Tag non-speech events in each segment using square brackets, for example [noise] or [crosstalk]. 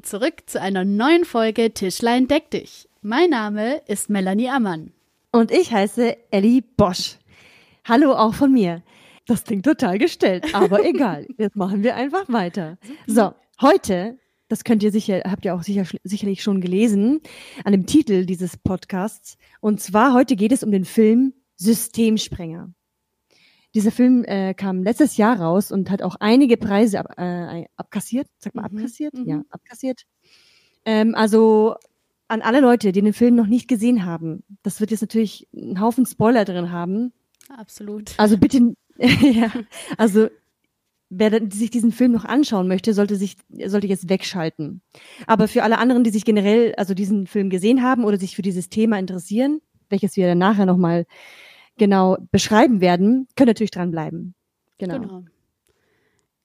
Willkommen zurück zu einer neuen Folge Tischlein deck dich. Mein Name ist Melanie Ammann. Und ich heiße Ellie Bosch. Hallo auch von mir. Das klingt total gestellt, aber [laughs] egal. Jetzt machen wir einfach weiter. So, heute, das könnt ihr sicher, habt ihr auch sicher, sicherlich schon gelesen, an dem Titel dieses Podcasts. Und zwar heute geht es um den Film Systemsprenger. Dieser Film äh, kam letztes Jahr raus und hat auch einige Preise ab, äh, abkassiert. Sag mal, Mhm, abkassiert? mhm. Ja, abkassiert. Ähm, also an alle Leute, die den Film noch nicht gesehen haben, das wird jetzt natürlich einen Haufen Spoiler drin haben. Absolut. Also bitte, [laughs] [laughs] ja, also wer sich diesen Film noch anschauen möchte, sollte sich, sollte jetzt wegschalten. Aber für alle anderen, die sich generell, also diesen Film gesehen haben oder sich für dieses Thema interessieren, welches wir dann nachher nochmal genau beschreiben werden, können natürlich dranbleiben. Genau. Genau.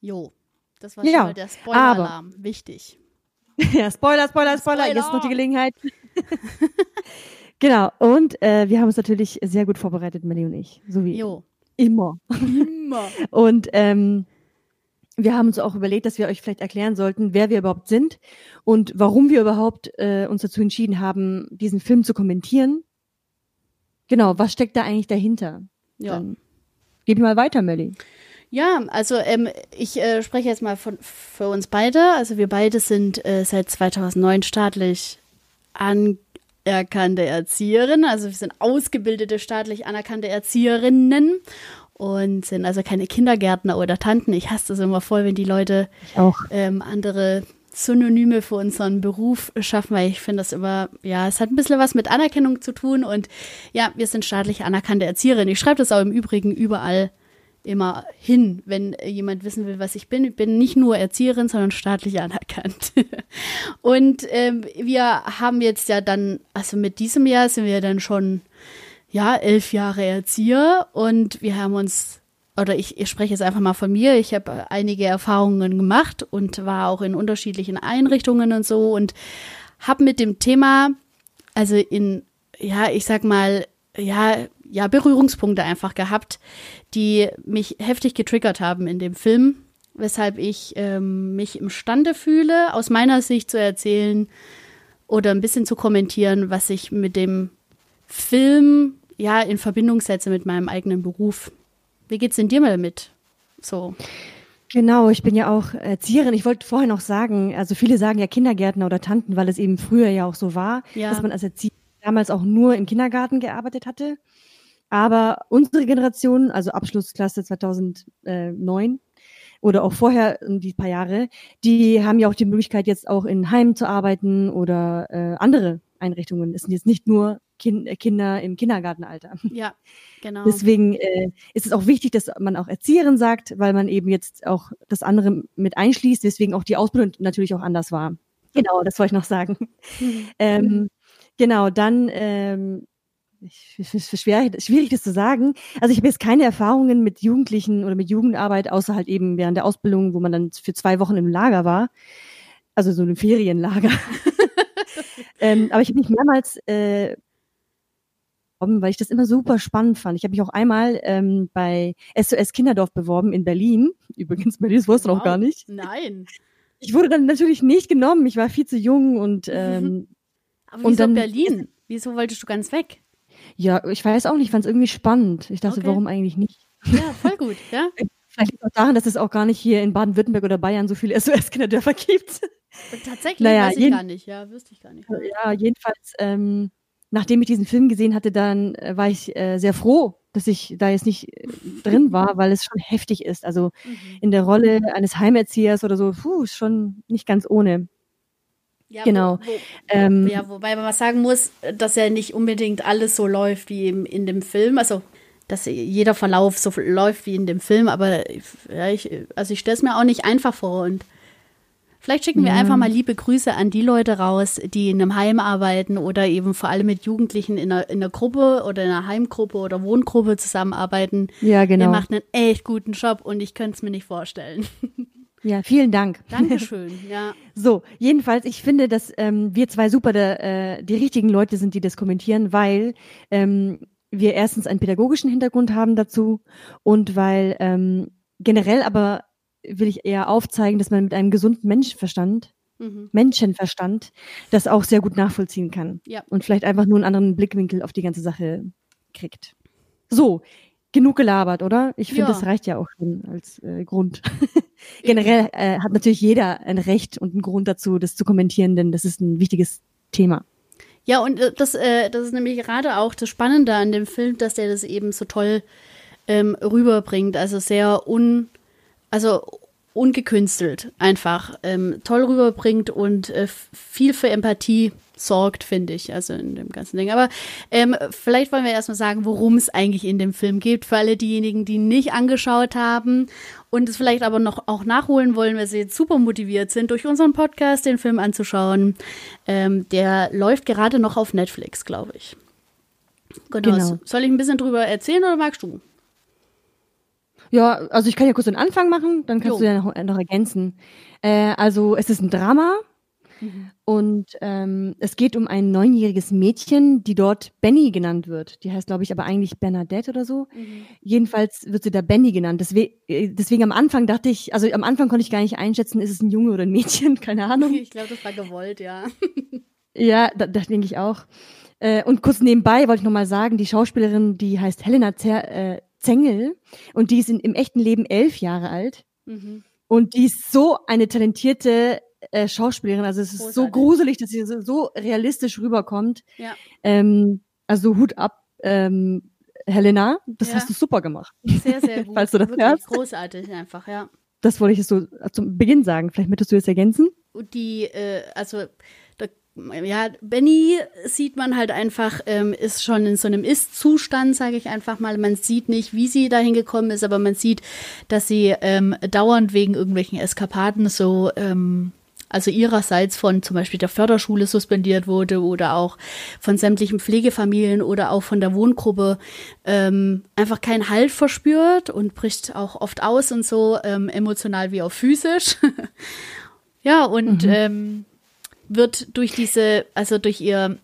Jo, das war Ja, schon mal der Spoiler-Alarm. Wichtig. [laughs] Ja, Spoiler, Spoiler, Spoiler, Spoiler. jetzt noch die Gelegenheit. [laughs] genau, und äh, wir haben uns natürlich sehr gut vorbereitet, Melly und ich, so wie Jo. immer. Immer. [laughs] Und ähm, wir haben uns auch überlegt, dass wir euch vielleicht erklären sollten, wer wir überhaupt sind und warum wir überhaupt äh, uns dazu entschieden haben, diesen Film zu kommentieren. Genau, was steckt da eigentlich dahinter? Ja. Dann gib mal weiter, Melly. Ja, also ähm, ich äh, spreche jetzt mal von, für uns beide. Also wir beide sind äh, seit 2009 staatlich anerkannte Erzieherinnen. Also wir sind ausgebildete staatlich anerkannte Erzieherinnen und sind also keine Kindergärtner oder Tanten. Ich hasse das immer voll, wenn die Leute ähm, andere Synonyme für unseren Beruf schaffen, weil ich finde das immer, ja, es hat ein bisschen was mit Anerkennung zu tun und ja, wir sind staatlich anerkannte Erzieherinnen. Ich schreibe das auch im Übrigen überall immer hin, wenn jemand wissen will, was ich bin. Ich bin nicht nur Erzieherin, sondern staatlich anerkannt. [laughs] und ähm, wir haben jetzt ja dann, also mit diesem Jahr sind wir dann schon, ja, elf Jahre Erzieher und wir haben uns oder ich, ich spreche jetzt einfach mal von mir. Ich habe einige Erfahrungen gemacht und war auch in unterschiedlichen Einrichtungen und so und habe mit dem Thema, also in, ja, ich sag mal, ja, ja, Berührungspunkte einfach gehabt, die mich heftig getriggert haben in dem Film, weshalb ich ähm, mich imstande fühle, aus meiner Sicht zu erzählen oder ein bisschen zu kommentieren, was ich mit dem Film ja in Verbindung setze mit meinem eigenen Beruf. Wie geht's denn dir mal damit? So. Genau, ich bin ja auch Erzieherin. Ich wollte vorher noch sagen, also viele sagen ja Kindergärtner oder Tanten, weil es eben früher ja auch so war, Ja. dass man als Erzieher damals auch nur im Kindergarten gearbeitet hatte. Aber unsere Generation, also Abschlussklasse 2009 oder auch vorher die paar Jahre, die haben ja auch die Möglichkeit jetzt auch in Heimen zu arbeiten oder äh, andere Einrichtungen. Es sind jetzt nicht nur kind, äh, Kinder im Kindergartenalter. Ja, genau. Deswegen äh, ist es auch wichtig, dass man auch Erzieherin sagt, weil man eben jetzt auch das andere mit einschließt, weswegen auch die Ausbildung natürlich auch anders war. Genau, das wollte ich noch sagen. Ähm, genau, dann ähm, ich, ich, ich, schwierig das zu sagen. Also ich habe jetzt keine Erfahrungen mit Jugendlichen oder mit Jugendarbeit, außer halt eben während der Ausbildung, wo man dann für zwei Wochen im Lager war. Also so einem Ferienlager. [laughs] [laughs] ähm, aber ich habe mich mehrmals äh, weil ich das immer super spannend fand. Ich habe mich auch einmal ähm, bei SOS Kinderdorf beworben in Berlin. [laughs] Übrigens, Berlin, das wusste Wow. noch gar nicht. Nein. Ich wurde dann natürlich nicht genommen. Ich war viel zu jung und [laughs] ähm, Aber Und wieso dann- Berlin? Wieso wolltest du ganz weg? ja, ich weiß auch nicht, ich fand es irgendwie spannend. Ich dachte, Okay. warum eigentlich nicht? Ja, voll gut, ja. [laughs] Vielleicht liegt es auch daran, dass es auch gar nicht hier in Baden-Württemberg oder Bayern so viele SOS-Kinderdörfer gibt. Und tatsächlich Naja, weiß ich gar nicht, ja, wüsste ich gar nicht. Ja, jedenfalls, ähm, nachdem ich diesen Film gesehen hatte, dann äh, war ich äh, sehr froh, dass ich da jetzt nicht äh, drin war, weil es schon heftig ist. Also Mhm. in der Rolle eines Heimerziehers oder so, puh, ist schon nicht ganz ohne. Ja, Genau. Wo, wo, Ähm, ja, wobei man sagen muss, dass ja nicht unbedingt alles so läuft wie im, in dem Film. Also, dass jeder Verlauf so läuft wie in dem Film, aber ja, ich, also ich stelle es mir auch nicht einfach vor. Und vielleicht schicken wir Ja. einfach mal liebe Grüße an die Leute raus, die in einem Heim arbeiten oder eben vor allem mit Jugendlichen in einer, in einer Gruppe oder in einer Heimgruppe oder Wohngruppe zusammenarbeiten. Ja, genau. Ihr macht einen echt guten Job und ich könnte es mir nicht vorstellen. [laughs] Ja, vielen Dank. Dankeschön, [laughs] ja. So, jedenfalls, ich finde, dass ähm, wir zwei super der, äh, die richtigen Leute sind, die das kommentieren, weil ähm, wir erstens einen pädagogischen Hintergrund haben dazu und weil ähm, generell aber will ich eher aufzeigen, dass man mit einem gesunden Menschenverstand, mhm. Menschenverstand, das auch sehr gut nachvollziehen kann. Ja. Und vielleicht einfach nur einen anderen Blickwinkel auf die ganze Sache kriegt. So, genug gelabert, oder? Ich finde, ja. das reicht ja auch schon als äh, Grund. [laughs] Generell äh, hat natürlich jeder ein Recht und einen Grund dazu, das zu kommentieren, denn das ist ein wichtiges Thema. Ja, und äh, das, äh, das ist nämlich gerade auch das Spannende an dem Film, dass der das eben so toll ähm, rüberbringt. Also sehr un, also ungekünstelt einfach ähm, toll rüberbringt und äh, viel für Empathie sorgt, finde ich, also in dem ganzen Ding. Aber ähm, vielleicht wollen wir erstmal sagen, worum es eigentlich in dem Film geht, für alle diejenigen, die nicht angeschaut haben und es vielleicht aber noch auch nachholen wollen, weil sie jetzt super motiviert sind, durch unseren Podcast den Film anzuschauen. Ähm, der läuft gerade noch auf Netflix, glaube ich. Genau. genau. Soll ich ein bisschen drüber erzählen oder magst du? Ja, also ich kann ja kurz den Anfang machen, dann kannst jo. du ja noch, noch ergänzen. Äh, also es ist ein Drama Mhm. Und ähm, es geht um ein neunjähriges Mädchen, die dort Benny genannt wird. Die heißt, glaube ich, aber eigentlich Bernadette oder so. Mhm. Jedenfalls wird sie da Benny genannt. Deswegen, äh, deswegen am Anfang dachte ich, also am Anfang konnte ich gar nicht einschätzen, ist es ein Junge oder ein Mädchen, [laughs] keine Ahnung. Ich glaube, das war gewollt, ja. [laughs] ja, da, das denke ich auch. Äh, und kurz nebenbei wollte ich nochmal sagen, die Schauspielerin, die heißt Helena Zer äh, Zengel und die ist in, im echten Leben elf Jahre alt. Mhm. Und die ist so eine talentierte äh, Schauspielerin. Also es ist Großartig. so gruselig, dass sie so, so realistisch rüberkommt. Ja. Ähm, also Hut ab, ähm, Helena, das ja. hast du super gemacht. Sehr, sehr [laughs] gut. Falls du das Wirklich hörst. Großartig einfach, ja. Das wollte ich jetzt so zum Beginn sagen. Vielleicht möchtest du jetzt ergänzen? Die, äh, also ja, Benny sieht man halt einfach, ähm, ist schon in so einem Ist-Zustand, sage ich einfach mal. Man sieht nicht, wie sie dahin gekommen ist, aber man sieht, dass sie ähm, dauernd wegen irgendwelchen Eskapaden so ähm, also ihrerseits von zum Beispiel der Förderschule suspendiert wurde oder auch von sämtlichen Pflegefamilien oder auch von der Wohngruppe ähm, einfach keinen Halt verspürt und bricht auch oft aus und so, ähm, emotional wie auch physisch. [laughs] ja, und mhm. Wird durch diese, also durch ihr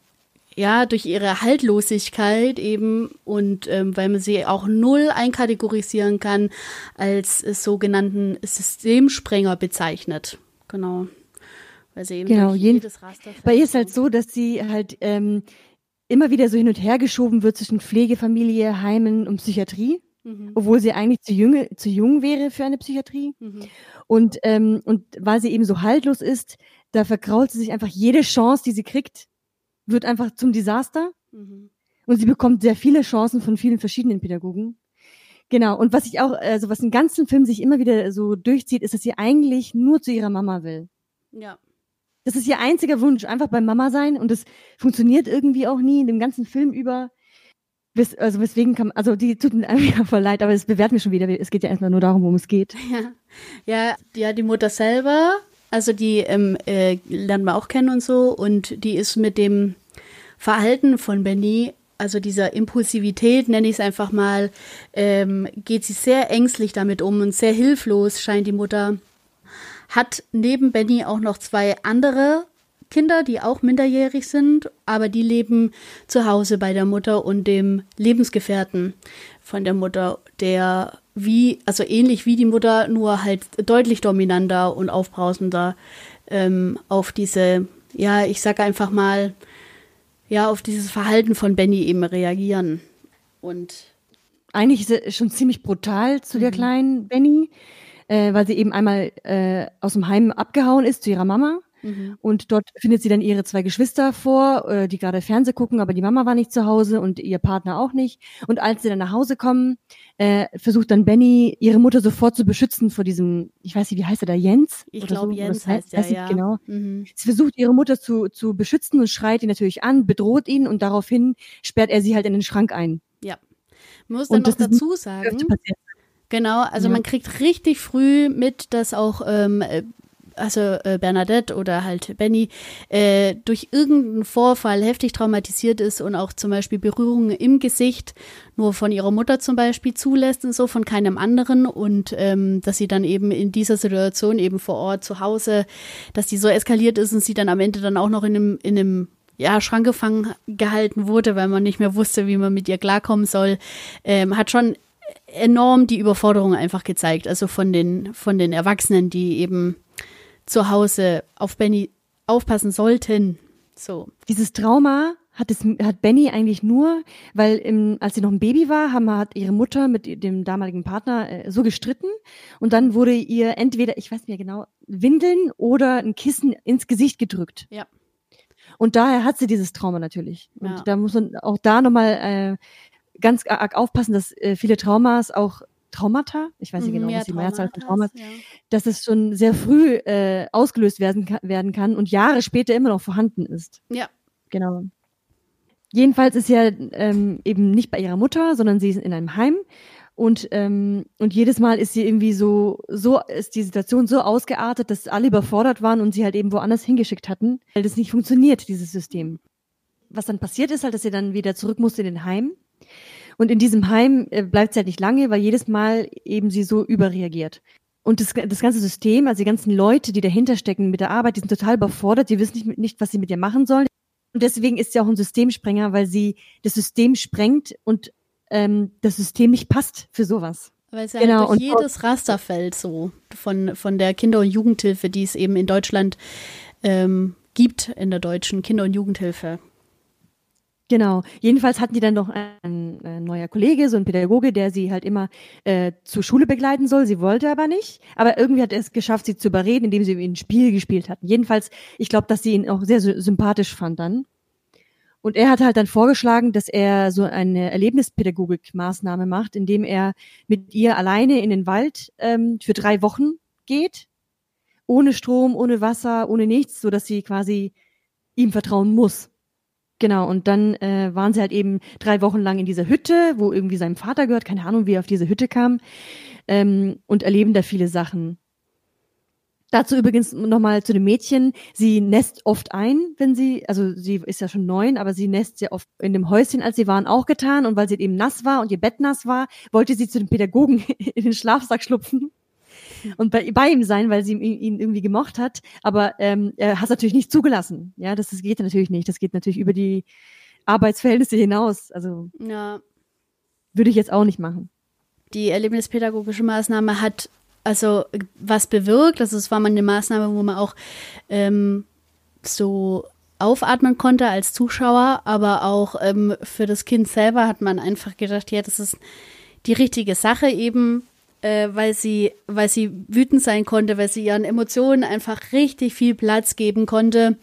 ja, durch ihre Haltlosigkeit eben und ähm, weil man sie auch null einkategorisieren kann, als sogenannten Systemsprenger bezeichnet. Genau. Weil sie eben genau, jedes Raster Bei ihr ist halt so, dass sie halt ähm, immer wieder so hin und her geschoben wird zwischen Pflegefamilie, Heimen und Psychiatrie. Mhm. Obwohl sie eigentlich zu, jung, zu jung wäre für eine Psychiatrie. Mhm. Und, ähm, und weil sie eben so haltlos ist, da verkrault sie sich einfach jede Chance, die sie kriegt, wird einfach zum Desaster. Mhm. Und sie bekommt sehr viele Chancen von vielen verschiedenen Pädagogen. Genau. Und was ich auch, also was im ganzen Film sich immer wieder so durchzieht, ist, dass sie eigentlich nur zu ihrer Mama will. Ja. Das ist ihr einziger Wunsch, einfach bei Mama sein und das funktioniert irgendwie auch nie in dem ganzen Film über. Wes, also weswegen kann, also die tut mir [laughs] einfach voll leid, aber es bewerten wir schon wieder. Es geht ja erstmal nur darum, worum es geht. Ja, [laughs] ja, ja die Mutter selber, also die ähm, äh, lernt man auch kennen und so. Und die ist mit dem Verhalten von Benny also dieser Impulsivität, nenne ich es einfach mal, ähm, geht sie sehr ängstlich damit um und sehr hilflos scheint die Mutter. Hat neben Benny auch noch zwei andere Kinder, die auch minderjährig sind, aber die leben zu Hause bei der Mutter und dem Lebensgefährten von der Mutter, der wie, also ähnlich wie die Mutter, nur halt deutlich dominanter und aufbrausender ähm, auf diese, ja, ich sage einfach mal, ja, auf dieses Verhalten von Benny eben reagieren. Und eigentlich ist schon ziemlich brutal zu mhm. der kleinen Benny äh, weil sie eben einmal äh, aus dem Heim abgehauen ist zu ihrer Mama. Mhm. Und dort findet sie dann ihre zwei Geschwister vor, äh, die gerade Fernseh gucken, aber die Mama war nicht zu Hause und ihr Partner auch nicht. Und als sie dann nach Hause kommen, äh, versucht dann Benny ihre Mutter sofort zu beschützen vor diesem, ich weiß nicht, wie heißt er da, Jens? Ich glaube, so, Jens heißt, heißt er, ja. Genau. Mhm. Sie versucht ihre Mutter zu, zu beschützen und schreit ihn natürlich an, bedroht ihn und daraufhin sperrt er sie halt in den Schrank ein. Ja. Man muss dann noch dazu sagen, Genau, also ja. man kriegt richtig früh mit, dass auch ähm, äh, also äh, Bernadette oder halt Benny äh, durch irgendeinen Vorfall heftig traumatisiert ist und auch zum Beispiel Berührungen im Gesicht nur von ihrer Mutter zum Beispiel zulässt und so, von keinem anderen und ähm, dass sie dann eben in dieser Situation eben vor Ort zu Hause, dass die so eskaliert ist und sie dann am Ende dann auch noch in einem, in einem ja, Schrank gefangen gehalten wurde, weil man nicht mehr wusste, wie man mit ihr klarkommen soll, ähm, hat schon enorm die Überforderung einfach gezeigt. Also von den, von den Erwachsenen, die eben zu Hause auf Benny aufpassen sollten. So. Dieses Trauma hat, es, hat Benny eigentlich nur, weil im, als sie noch ein Baby war, haben, hat ihre Mutter mit dem damaligen Partner äh, so gestritten und dann wurde ihr entweder, ich weiß nicht mehr genau, Windeln oder ein Kissen ins Gesicht gedrückt. Ja. Und daher hat sie dieses Trauma natürlich. Und Ja. da muss man auch da nochmal äh, ganz arg aufpassen, dass äh, viele Traumas auch Traumata, ich weiß nicht genau, Mhm, Ja, was die Mehrzahl von Traumas, Traumatas, ja. dass es schon sehr früh äh, ausgelöst werden, werden kann und Jahre später immer noch vorhanden ist. Ja. Genau. Jedenfalls ist sie ja ähm, eben nicht bei ihrer Mutter, sondern sie ist in einem Heim. Und, ähm, und jedes Mal ist sie irgendwie so, so ist die Situation so ausgeartet, dass alle überfordert waren und sie halt eben woanders hingeschickt hatten, weil das nicht funktioniert, dieses System. Was dann passiert ist halt, dass sie dann wieder zurück musste in den Heim. Und in diesem Heim äh, bleibt sie halt nicht lange, weil jedes Mal eben sie so überreagiert. Und das, das ganze System, also die ganzen Leute, die dahinter stecken mit der Arbeit, die sind total überfordert, die wissen nicht, nicht, was sie mit ihr machen sollen. Und deswegen ist sie auch ein Systemsprenger, weil sie das System sprengt und ähm, das System nicht passt für sowas. Weil es ja Genau, durch jedes Raster fällt, so von, von der Kinder- und Jugendhilfe, die es eben in Deutschland ähm, gibt, in der deutschen Kinder- und Jugendhilfe. Genau. Jedenfalls hatten die dann noch ein, ein neuer Kollege, so ein Pädagoge, der sie halt immer äh, zur Schule begleiten soll. Sie wollte aber nicht. Aber irgendwie hat er es geschafft, sie zu überreden, indem sie ein Spiel gespielt hatten. Jedenfalls, ich glaube, dass sie ihn auch sehr sy- sympathisch fand dann. Und er hat halt dann vorgeschlagen, dass er so eine Erlebnispädagogik-Maßnahme macht, indem er mit ihr alleine in den Wald ähm, für drei Wochen geht. Ohne Strom, ohne Wasser, ohne nichts, so dass sie quasi ihm vertrauen muss. Genau, und dann äh, waren sie halt eben drei Wochen lang in dieser Hütte, wo irgendwie seinem Vater gehört, keine Ahnung, wie er auf diese Hütte kam, ähm, und erleben da viele Sachen. Dazu übrigens nochmal zu dem Mädchen, sie nässt oft ein, wenn sie, also sie ist ja schon neun, aber sie nässt sehr oft in dem Häuschen, als sie waren, auch getan. Und weil sie eben nass war und ihr Bett nass war, wollte sie zu dem Pädagogen [laughs] in den Schlafsack schlupfen und bei, bei ihm sein, weil sie ihn, ihn irgendwie gemocht hat. Aber ähm, er hat es natürlich nicht zugelassen. Ja, das, das geht natürlich nicht. Das geht natürlich über die Arbeitsverhältnisse hinaus. Also Ja. würde ich jetzt auch nicht machen. Die erlebnispädagogische Maßnahme hat also was bewirkt. Also es war mal eine Maßnahme, wo man auch ähm, so aufatmen konnte als Zuschauer, aber auch ähm, für das Kind selber hat man einfach gedacht, ja, das ist die richtige Sache eben, äh, weil sie, weil sie wütend sein konnte, weil sie ihren Emotionen einfach richtig viel Platz geben konnte.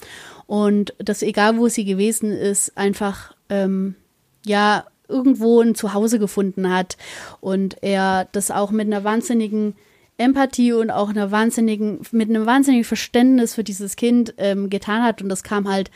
Und das egal wo sie gewesen ist, einfach ähm, ja irgendwo ein Zuhause gefunden hat. Und er das auch mit einer wahnsinnigen Empathie und auch einer wahnsinnigen, mit einem wahnsinnigen Verständnis für dieses Kind ähm, getan hat. Und das kam halt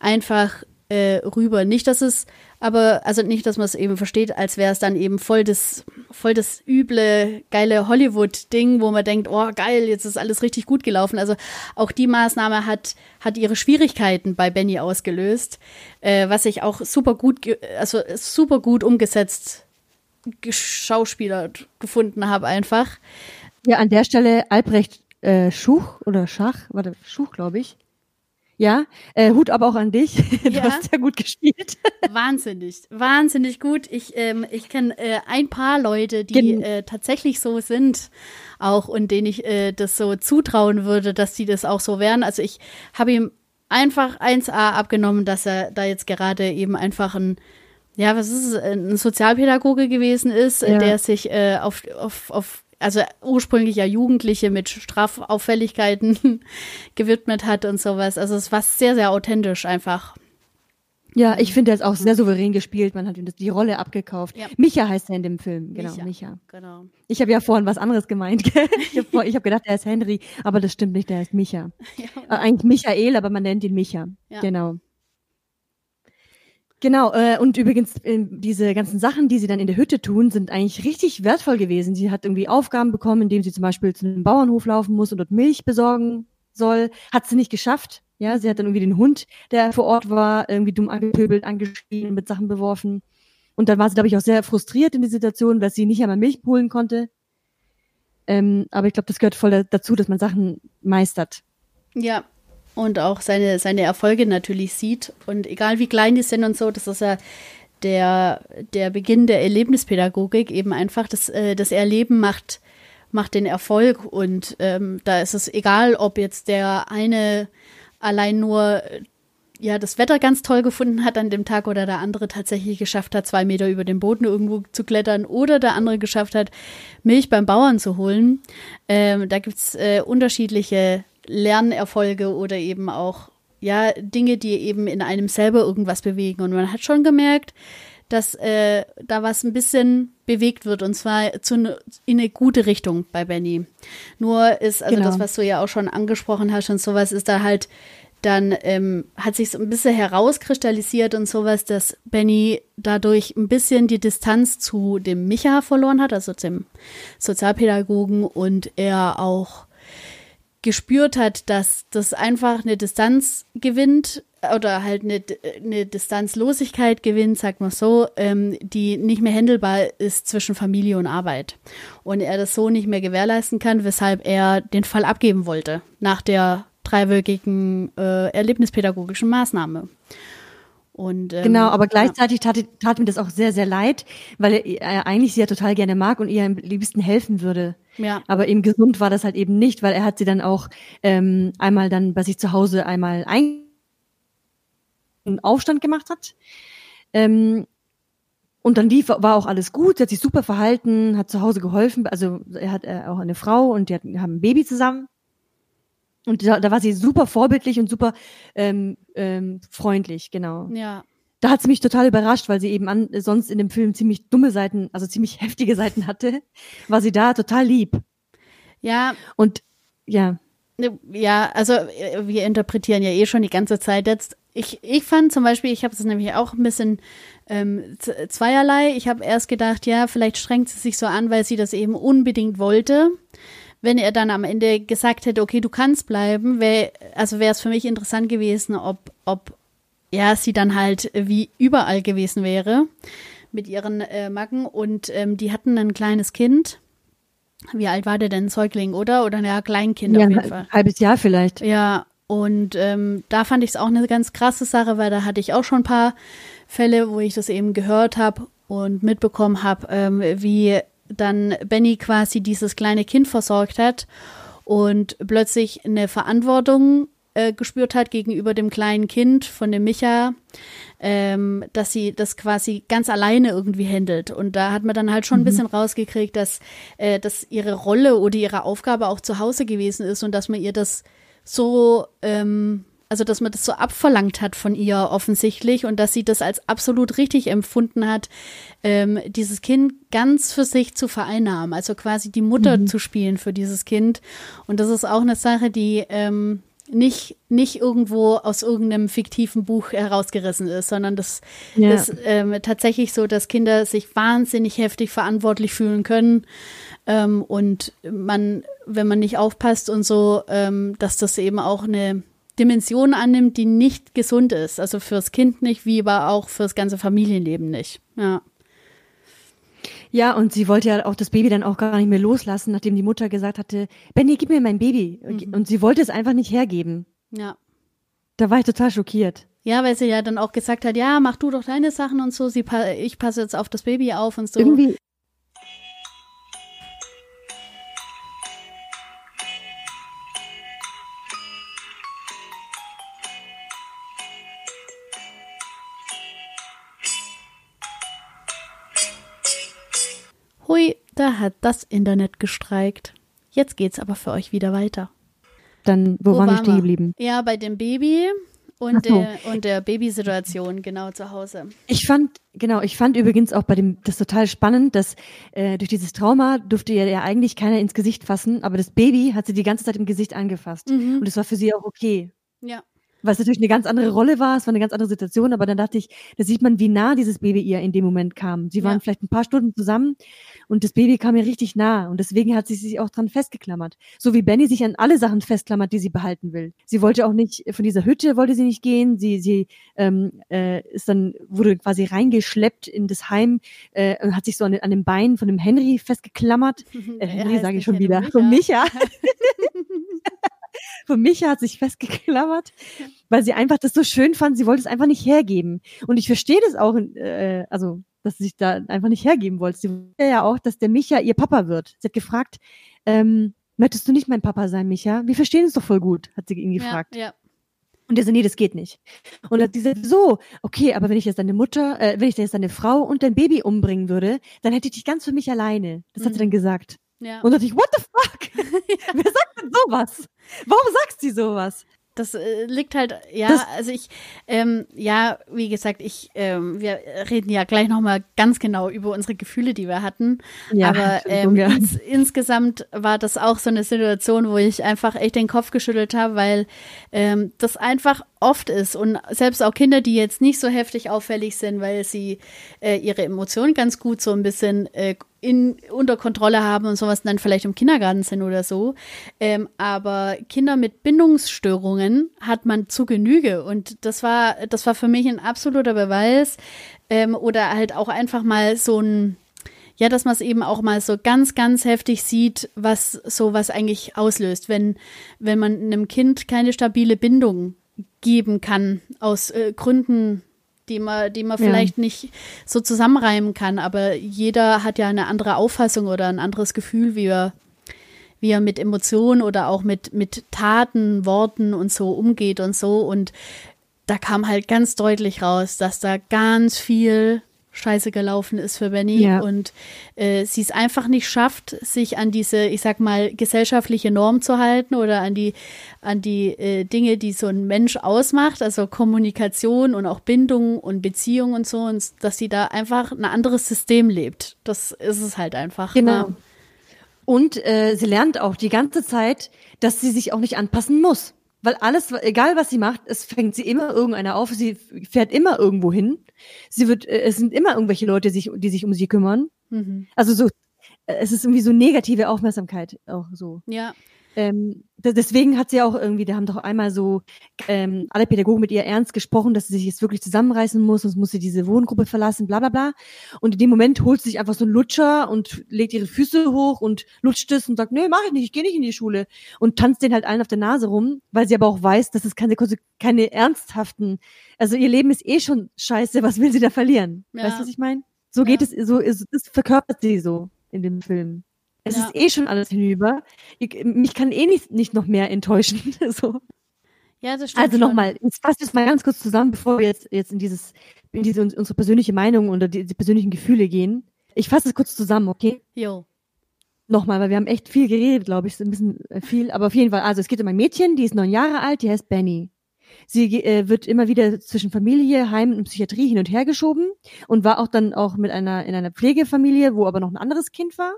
einfach äh, rüber. Nicht, dass es, aber, also nicht, dass man es eben versteht, als wäre es dann eben voll das, voll das üble, geile Hollywood-Ding, wo man denkt, oh geil, jetzt ist alles richtig gut gelaufen. Also auch die Maßnahme hat, hat ihre Schwierigkeiten bei Benny ausgelöst, äh, was ich auch super gut, also super gut umgesetzt geschauspielert gefunden habe einfach. Ja, an der Stelle Albrecht äh, Schuch oder Schach, warte, Schuch, glaube ich. Ja, äh, Hut aber auch an dich. [laughs] Du Ja. hast ja gut gespielt. [laughs] Wahnsinnig, wahnsinnig gut. Ich, ähm, ich kenne äh, ein paar Leute, die Gen- äh, tatsächlich so sind auch und denen ich äh, das so zutrauen würde, dass die das auch so wären. Also ich habe ihm einfach 1A abgenommen, dass er da jetzt gerade eben einfach ein ja, was ist es, ein Sozialpädagoge gewesen ist, Ja. der sich äh, auf, auf, auf, also ursprünglich ja Jugendliche mit Strafauffälligkeiten [laughs] gewidmet hat und sowas. Also es war sehr, sehr authentisch einfach. Ja, ich finde, er ist auch sehr souverän gespielt. Man hat ihm das, die Rolle abgekauft. Ja. Micha heißt er in dem Film. Genau, Micha. Micha. Genau. Ich habe ja vorhin was anderes gemeint. gell? [laughs] ich habe hab gedacht, er ist Henry, aber das stimmt nicht, der ist Micha. [laughs] Ja. Äh, eigentlich Michael, aber man nennt ihn Micha. Ja. Genau. Genau, äh, und übrigens, äh, diese ganzen Sachen, die sie dann in der Hütte tun, sind eigentlich richtig wertvoll gewesen. Sie hat irgendwie Aufgaben bekommen, indem sie zum Beispiel zu einem Bauernhof laufen muss und dort Milch besorgen soll. Hat sie nicht geschafft. Ja, sie hat dann irgendwie den Hund, der vor Ort war, irgendwie dumm angepöbelt, angeschrien, mit Sachen beworfen. Und dann war sie, glaube ich, auch sehr frustriert in der Situation, dass sie nicht einmal Milch holen konnte. Ähm, aber ich glaube, das gehört voll da- dazu, dass man Sachen meistert. Ja, und auch seine, seine Erfolge natürlich sieht. Und egal wie klein die sind und so, das ist ja der, der Beginn der Erlebnispädagogik eben einfach, das, äh, das Erleben macht, macht den Erfolg und ähm, da ist es egal, ob jetzt der eine allein nur ja das Wetter ganz toll gefunden hat an dem Tag oder der andere tatsächlich geschafft hat, zwei Meter über den Boden irgendwo zu klettern oder der andere geschafft hat, Milch beim Bauern zu holen. Ähm, da gibt's äh, unterschiedliche Lernerfolge oder eben auch ja Dinge, die eben in einem selber irgendwas bewegen. Und man hat schon gemerkt, dass äh, da was ein bisschen bewegt wird und zwar zu, ne, in eine gute Richtung bei Benny. Nur ist, also genau. das, was du ja auch schon angesprochen hast und sowas, ist da halt dann ähm, hat sich so ein bisschen herauskristallisiert und sowas, dass Benny dadurch ein bisschen die Distanz zu dem Micha verloren hat, also dem Sozialpädagogen und er auch gespürt hat, dass das einfach eine Distanz gewinnt oder halt eine, eine Distanzlosigkeit gewinnt, sagt man so, ähm, die nicht mehr händelbar ist zwischen Familie und Arbeit. Und er das so nicht mehr gewährleisten kann, weshalb er den Fall abgeben wollte nach der dreiwöchigen äh, erlebnispädagogischen Maßnahme. Und, ähm, genau, aber gleichzeitig tat, tat, mir das auch sehr, sehr leid, weil er, er eigentlich sie ja total gerne mag und ihr am liebsten helfen würde. Ja. Aber eben gesund war das halt eben nicht, weil er hat sie dann auch ähm, einmal dann bei sich zu Hause einmal ein einen Aufstand gemacht hat. Ähm, und dann lief, war auch alles gut, sie hat sich super verhalten, hat zu Hause geholfen, also er hat äh, auch eine Frau und die hat, haben ein Baby zusammen. Und da, da war sie super vorbildlich und super ähm, ähm, freundlich, genau. Ja. Da hat sie mich total überrascht, weil sie eben an, sonst in dem Film ziemlich dumme Seiten, also ziemlich [laughs] heftige Seiten hatte, war sie da total lieb. Ja. Und ja. Ne, ja, also äh, wir interpretieren ja eh schon die ganze Zeit jetzt. Ich, ich fand zum Beispiel, ich habe es nämlich auch ein bisschen ähm, zweierlei. Ich habe erst gedacht, ja, vielleicht strengt sie sich so an, weil sie das eben unbedingt wollte wenn er dann am Ende gesagt hätte, okay, du kannst bleiben, wär, also wäre es für mich interessant gewesen, ob, ob ja, sie dann halt wie überall gewesen wäre mit ihren äh, Macken und ähm, die hatten ein kleines Kind. Wie alt war der denn? Säugling, oder? Oder ja, Kleinkind ja, auf jeden Fall. Halbes Jahr vielleicht. Ja, und ähm, da fand ich es auch eine ganz krasse Sache, weil da hatte ich auch schon ein paar Fälle, wo ich das eben gehört habe und mitbekommen habe, ähm, wie dann Benny quasi dieses kleine Kind versorgt hat und plötzlich eine Verantwortung äh, gespürt hat gegenüber dem kleinen Kind von dem Micha, ähm, dass sie das quasi ganz alleine irgendwie handelt. Und da hat man dann halt schon mhm. ein bisschen rausgekriegt, dass, äh, dass ihre Rolle oder ihre Aufgabe auch zu Hause gewesen ist und dass man ihr das so ähm, also dass man das so abverlangt hat von ihr offensichtlich und dass sie das als absolut richtig empfunden hat, ähm, dieses Kind ganz für sich zu vereinnahmen, also quasi die Mutter mhm. zu spielen für dieses Kind. Und das ist auch eine Sache, die ähm, nicht, nicht irgendwo aus irgendeinem fiktiven Buch herausgerissen ist, sondern das ja. ist ähm, tatsächlich so, dass Kinder sich wahnsinnig heftig verantwortlich fühlen können. Ähm, und man, wenn man nicht aufpasst und so, ähm, dass das eben auch eine Dimension annimmt, die nicht gesund ist. Also fürs Kind nicht, wie aber auch fürs ganze Familienleben nicht. Ja. Ja, und sie wollte ja auch das Baby dann auch gar nicht mehr loslassen, nachdem die Mutter gesagt hatte, Benny, gib mir mein Baby. Mhm. Und sie wollte es einfach nicht hergeben. Ja. Da war ich total schockiert. Ja, weil sie ja dann auch gesagt hat, ja, mach du doch deine Sachen und so, sie, ich passe jetzt auf das Baby auf und so. Irgendwie, da hat das Internet gestreikt. Jetzt geht's aber für euch wieder weiter. Dann, wo, wo waren wir stehen geblieben? Ja, bei dem Baby und, so. der, und der Babysituation, genau zu Hause. Ich fand, genau, ich fand übrigens auch bei dem, das total spannend, dass äh, durch dieses Trauma durfte ihr ja eigentlich keiner ins Gesicht fassen, aber das Baby hat sie die ganze Zeit im Gesicht angefasst. Mhm. Und das war für sie auch okay. Ja es natürlich eine ganz andere Rolle war, es war eine ganz andere Situation, aber dann dachte ich, da sieht man, wie nah dieses Baby ihr in dem Moment kam. Sie waren ja. vielleicht ein paar Stunden zusammen und das Baby kam ihr richtig nah und deswegen hat sie sich auch dran festgeklammert. So wie Benny sich an alle Sachen festklammert, die sie behalten will. Sie wollte auch nicht, von dieser Hütte wollte sie nicht gehen, sie, sie ähm, äh, ist dann, wurde quasi reingeschleppt in das Heim äh, und hat sich so an, an dem Bein von dem Henry festgeklammert. [laughs] Äh, Henry sage ich schon wieder, von Micha. [laughs] [laughs] von Micha hat sich festgeklammert, weil sie einfach das so schön fand. Sie wollte es einfach nicht hergeben. Und ich verstehe das auch, äh, also dass sie sich da einfach nicht hergeben wollte. Sie wollte ja auch, dass der Micha ihr Papa wird. Sie hat gefragt, ähm, möchtest du nicht mein Papa sein, Micha? Wir verstehen es doch voll gut, hat sie ihn gefragt. Ja, ja. Und er so, nee, das geht nicht. Und hat gesagt, so, okay, aber wenn ich jetzt deine Mutter, äh, wenn ich jetzt deine Frau und dein Baby umbringen würde, dann hätte ich dich ganz für mich alleine. Das hat sie dann mhm. gesagt. Ja. Und da dachte ich, what the fuck? [laughs] [laughs] Wer sagt denn sowas? Warum sagst du sowas? Das äh, liegt halt, ja, das, also ich, ähm, ja, wie gesagt, ich, ähm, wir reden ja gleich nochmal ganz genau über unsere Gefühle, die wir hatten. Ja, Aber ähm, ja. ins, insgesamt war das auch so eine Situation, wo ich einfach echt den Kopf geschüttelt habe, weil ähm, das einfach oft ist und selbst auch Kinder, die jetzt nicht so heftig auffällig sind, weil sie äh, ihre Emotionen ganz gut so ein bisschen äh, in, unter Kontrolle haben und sowas dann vielleicht im Kindergarten sind oder so. Ähm, aber Kinder mit Bindungsstörungen hat man zu Genüge und das war, das war für mich ein absoluter Beweis ähm, oder halt auch einfach mal so ein ja, dass man es eben auch mal so ganz, ganz heftig sieht, was sowas eigentlich auslöst, wenn, wenn man einem Kind keine stabile Bindung geben kann, aus äh, Gründen, die man, die man ja. vielleicht nicht so zusammenreimen kann. Aber jeder hat ja eine andere Auffassung oder ein anderes Gefühl, wie er, wie er mit Emotionen oder auch mit, mit Taten, Worten und so umgeht und so. Und da kam halt ganz deutlich raus, dass da ganz viel scheiße gelaufen ist für Benny ja. und äh, sie es einfach nicht schafft, sich an diese, ich sag mal, gesellschaftliche Norm zu halten oder an die, an die äh, Dinge, die so ein Mensch ausmacht, also Kommunikation und auch Bindung und Beziehung und so, und dass sie da einfach ein anderes System lebt. Das ist es halt einfach. Genau. Ne? Und äh, sie lernt auch die ganze Zeit, dass sie sich auch nicht anpassen muss. Weil alles, egal was sie macht, es fängt sie immer irgendeiner auf, sie fährt immer irgendwo hin. Sie wird, äh, es sind immer irgendwelche Leute, die sich, die sich um sie kümmern. Mhm. Also so, äh, es ist irgendwie so negative Aufmerksamkeit auch so. Ja. Ähm, deswegen hat sie auch irgendwie, da haben doch einmal so ähm, alle Pädagogen mit ihr ernst gesprochen, dass sie sich jetzt wirklich zusammenreißen muss, sonst muss sie diese Wohngruppe verlassen, bla bla bla. Und in dem Moment holt sie sich einfach so einen Lutscher und legt ihre Füße hoch und lutscht es und sagt, nee, mach ich nicht, ich gehe nicht in die Schule. Und tanzt den halt allen auf der Nase rum, weil sie aber auch weiß, dass es keine, keine ernsthaften, also ihr Leben ist eh schon scheiße, was will sie da verlieren? Ja. Weißt du, was ich meine? So geht ja. es, so ist, das verkörpert sie so in dem Film. Es ja. ist eh schon alles hinüber. Ich, mich kann eh nicht, nicht noch mehr enttäuschen. [laughs] so. Ja, das stimmt. Also nochmal, jetzt fasse ich es mal ganz kurz zusammen, bevor wir jetzt, jetzt in dieses, in diese unsere persönliche Meinung oder die, die persönlichen Gefühle gehen. Ich fasse es kurz zusammen, okay? Jo. Nochmal, weil wir haben echt viel geredet, glaube ich, so ein bisschen äh, viel, aber auf jeden Fall, also es geht um ein Mädchen, die ist neun Jahre alt, die heißt Benny. Sie äh, wird immer wieder zwischen Familie, Heim und Psychiatrie hin und her geschoben und war auch dann auch mit einer in einer Pflegefamilie, wo aber noch ein anderes Kind war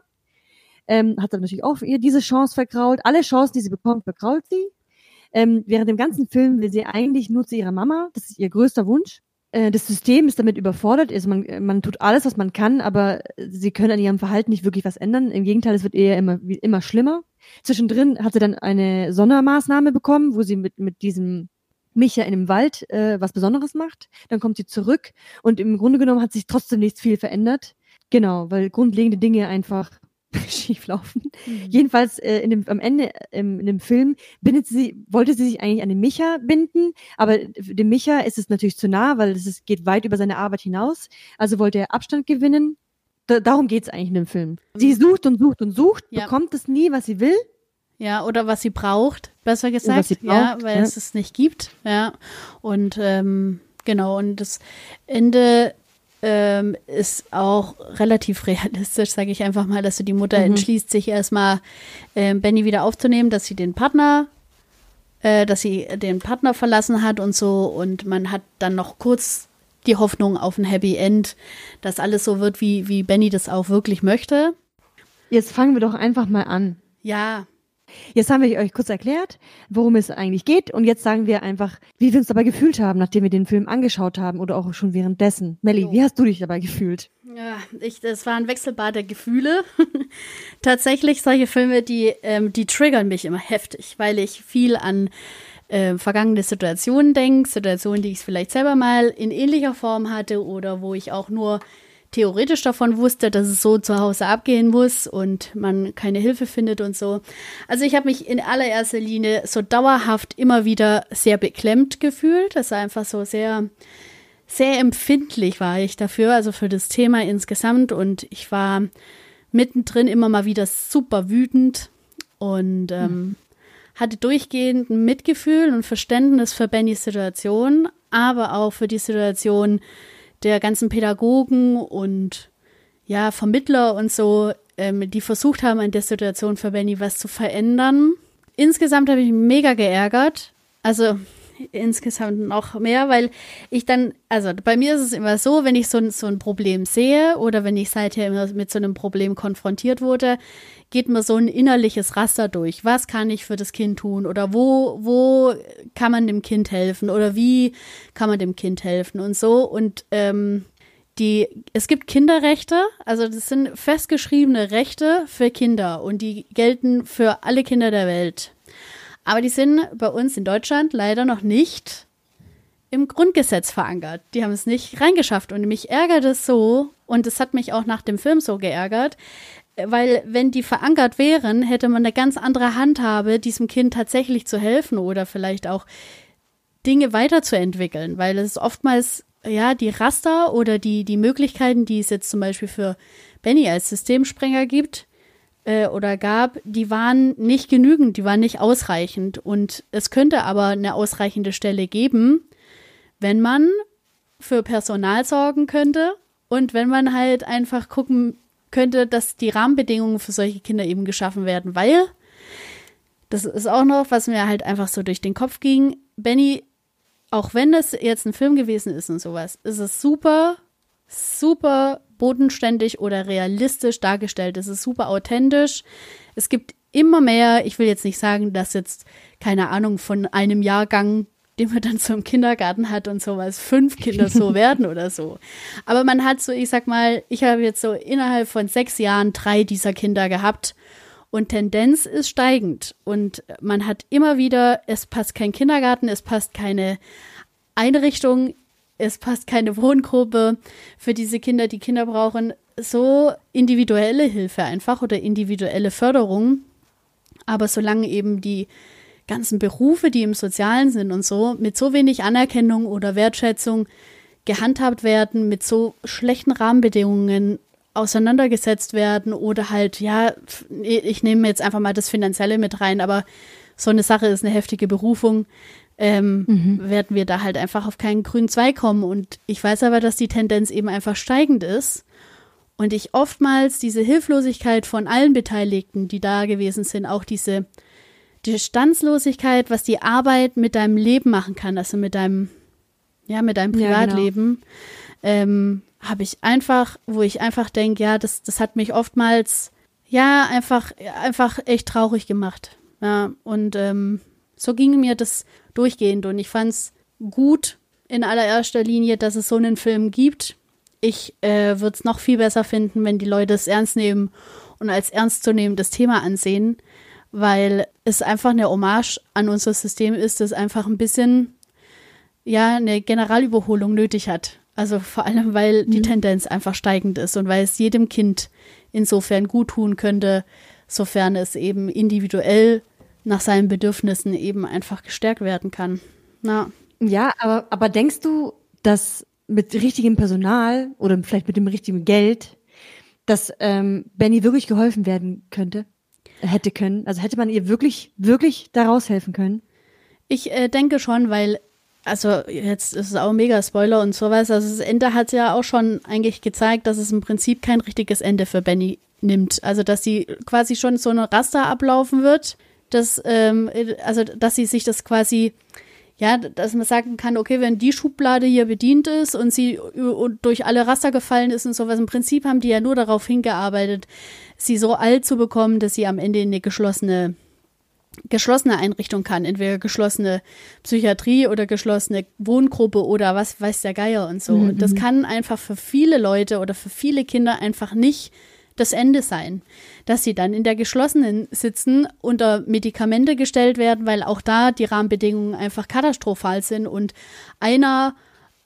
ähm, hat dann natürlich auch ihr diese Chance vergrault. Alle Chancen, die sie bekommt, vergrault sie. Ähm, während dem ganzen Film will sie eigentlich nur zu ihrer Mama. Das ist ihr größter Wunsch. Äh, das System ist damit überfordert. Also man, man tut alles, was man kann, aber sie können an ihrem Verhalten nicht wirklich was ändern. Im Gegenteil, es wird eher immer, immer schlimmer. Zwischendrin hat sie dann eine Sondermaßnahme bekommen, wo sie mit, mit diesem Micha in dem Wald äh, was Besonderes macht. Dann kommt sie zurück und im Grunde genommen hat sich trotzdem nichts viel verändert. Genau, weil grundlegende Dinge einfach [laughs] schieflaufen. Mhm. Jedenfalls äh, in dem, am Ende ähm, in dem Film bindet sie, wollte sie sich eigentlich an den Micha binden, aber dem Micha ist es natürlich zu nah, weil es ist, geht weit über seine Arbeit hinaus. Also wollte er Abstand gewinnen. Da, darum geht's eigentlich in dem Film. Sie mhm. sucht und sucht und sucht, ja. bekommt es nie, was sie will. Ja, oder was sie braucht, besser gesagt. Braucht, ja, weil ja. es es nicht gibt. Ja. Und ähm, genau, und das Ende ähm, ist auch relativ [laughs] realistisch, sage ich einfach mal, dass so die Mutter mhm. entschließt, sich erstmal äh, Benny wieder aufzunehmen, dass sie den Partner, äh, dass sie den Partner verlassen hat und so. Und man hat dann noch kurz die Hoffnung auf ein Happy End, dass alles so wird, wie, wie Benny das auch wirklich möchte. Jetzt fangen wir doch einfach mal an. Ja, Jetzt haben wir euch kurz erklärt, worum es eigentlich geht und jetzt sagen wir einfach, wie wir uns dabei gefühlt haben, nachdem wir den Film angeschaut haben oder auch schon währenddessen. Melly, wie hast du dich dabei gefühlt? Ja, ich, das war ein Wechselbad der Gefühle. [laughs] Tatsächlich solche Filme, die, ähm, die triggern mich immer heftig, weil ich viel an äh, vergangene Situationen denke, Situationen, die ich vielleicht selber mal in ähnlicher Form hatte oder wo ich auch nur theoretisch davon wusste, dass es so zu Hause abgehen muss und man keine Hilfe findet und so. Also ich habe mich in allererster Linie so dauerhaft immer wieder sehr beklemmt gefühlt. Das war einfach so sehr, sehr empfindlich war ich dafür, also für das Thema insgesamt. Und ich war mittendrin immer mal wieder super wütend und ähm, hm. hatte durchgehend ein Mitgefühl und Verständnis für Bennys Situation, aber auch für die Situation der ganzen Pädagogen und ja, Vermittler und so, ähm, die versucht haben, an der Situation für Benny was zu verändern. Insgesamt habe ich mich mega geärgert. Also insgesamt noch mehr, weil ich dann, also bei mir ist es immer so, wenn ich so, so ein Problem sehe oder wenn ich seither immer mit so einem Problem konfrontiert wurde, geht mir so ein innerliches Raster durch. Was kann ich für das Kind tun? Oder wo, wo kann man dem Kind helfen? Oder wie kann man dem Kind helfen? Und so. Und ähm, die, es gibt Kinderrechte, also das sind festgeschriebene Rechte für Kinder und die gelten für alle Kinder der Welt. Aber die sind bei uns in Deutschland leider noch nicht im Grundgesetz verankert. Die haben es nicht reingeschafft und mich ärgert es so und es hat mich auch nach dem Film so geärgert, weil wenn die verankert wären, hätte man eine ganz andere Handhabe, diesem Kind tatsächlich zu helfen oder vielleicht auch Dinge weiterzuentwickeln, weil es oftmals ja die Raster oder die die Möglichkeiten, die es jetzt zum Beispiel für Benny als Systemsprenger gibt äh, oder gab, die waren nicht genügend, die waren nicht ausreichend und es könnte aber eine ausreichende Stelle geben, wenn man für Personal sorgen könnte und wenn man halt einfach gucken könnte, dass die Rahmenbedingungen für solche Kinder eben geschaffen werden, weil das ist auch noch, was mir halt einfach so durch den Kopf ging. Benny, auch wenn das jetzt ein Film gewesen ist und sowas, ist es super, super bodenständig oder realistisch dargestellt. Es ist super authentisch. Es gibt immer mehr, ich will jetzt nicht sagen, dass jetzt, keine Ahnung, von einem Jahrgang den man dann so im Kindergarten hat und sowas, fünf Kinder so [laughs] werden oder so. Aber man hat so, ich sag mal, ich habe jetzt so innerhalb von sechs Jahren drei dieser Kinder gehabt und Tendenz ist steigend. Und man hat immer wieder, es passt kein Kindergarten, es passt keine Einrichtung, es passt keine Wohngruppe für diese Kinder, die Kinder brauchen. So individuelle Hilfe einfach oder individuelle Förderung. Aber solange eben die ganzen Berufe, die im Sozialen sind und so, mit so wenig Anerkennung oder Wertschätzung gehandhabt werden, mit so schlechten Rahmenbedingungen auseinandergesetzt werden oder halt, ja, ich nehme jetzt einfach mal das Finanzielle mit rein, aber so eine Sache ist eine heftige Berufung, ähm, mhm. werden wir da halt einfach auf keinen grünen Zweig kommen. Und ich weiß aber, dass die Tendenz eben einfach steigend ist. Und ich oftmals diese Hilflosigkeit von allen Beteiligten, die da gewesen sind, auch diese die Standslosigkeit, was die Arbeit mit deinem Leben machen kann, also mit deinem, ja, mit deinem Privatleben, ja, genau. ähm, habe ich einfach, wo ich einfach denke, ja, das, das hat mich oftmals, ja, einfach, einfach echt traurig gemacht. Ja, und ähm, so ging mir das durchgehend und ich fand es gut in allererster Linie, dass es so einen Film gibt. Ich äh, würde es noch viel besser finden, wenn die Leute es ernst nehmen und als ernstzunehmendes Thema ansehen weil es einfach eine Hommage an unser System ist, das einfach ein bisschen ja eine Generalüberholung nötig hat. Also vor allem, weil mhm. die Tendenz einfach steigend ist und weil es jedem Kind insofern gut tun könnte, sofern es eben individuell nach seinen Bedürfnissen eben einfach gestärkt werden kann. Na. Ja, aber, aber denkst du, dass mit richtigem Personal oder vielleicht mit dem richtigen Geld, dass ähm, Benny wirklich geholfen werden könnte? hätte können? Also hätte man ihr wirklich, wirklich daraus helfen können? Ich äh, denke schon, weil, also jetzt ist es auch mega Spoiler und sowas. Also das Ende hat ja auch schon eigentlich gezeigt, dass es im Prinzip kein richtiges Ende für Benny nimmt. Also dass sie quasi schon so eine Raster ablaufen wird, dass, ähm, also dass sie sich das quasi ja, dass man sagen kann, okay, wenn die Schublade hier bedient ist und sie durch alle Raster gefallen ist und sowas, im Prinzip haben die ja nur darauf hingearbeitet, sie so alt zu bekommen, dass sie am Ende in eine geschlossene geschlossene Einrichtung kann, entweder geschlossene Psychiatrie oder geschlossene Wohngruppe oder was weiß der Geier und so. Mhm. Und das mhm. kann einfach für viele Leute oder für viele Kinder einfach nicht das Ende sein, dass sie dann in der geschlossenen sitzen, unter Medikamente gestellt werden, weil auch da die Rahmenbedingungen einfach katastrophal sind und einer,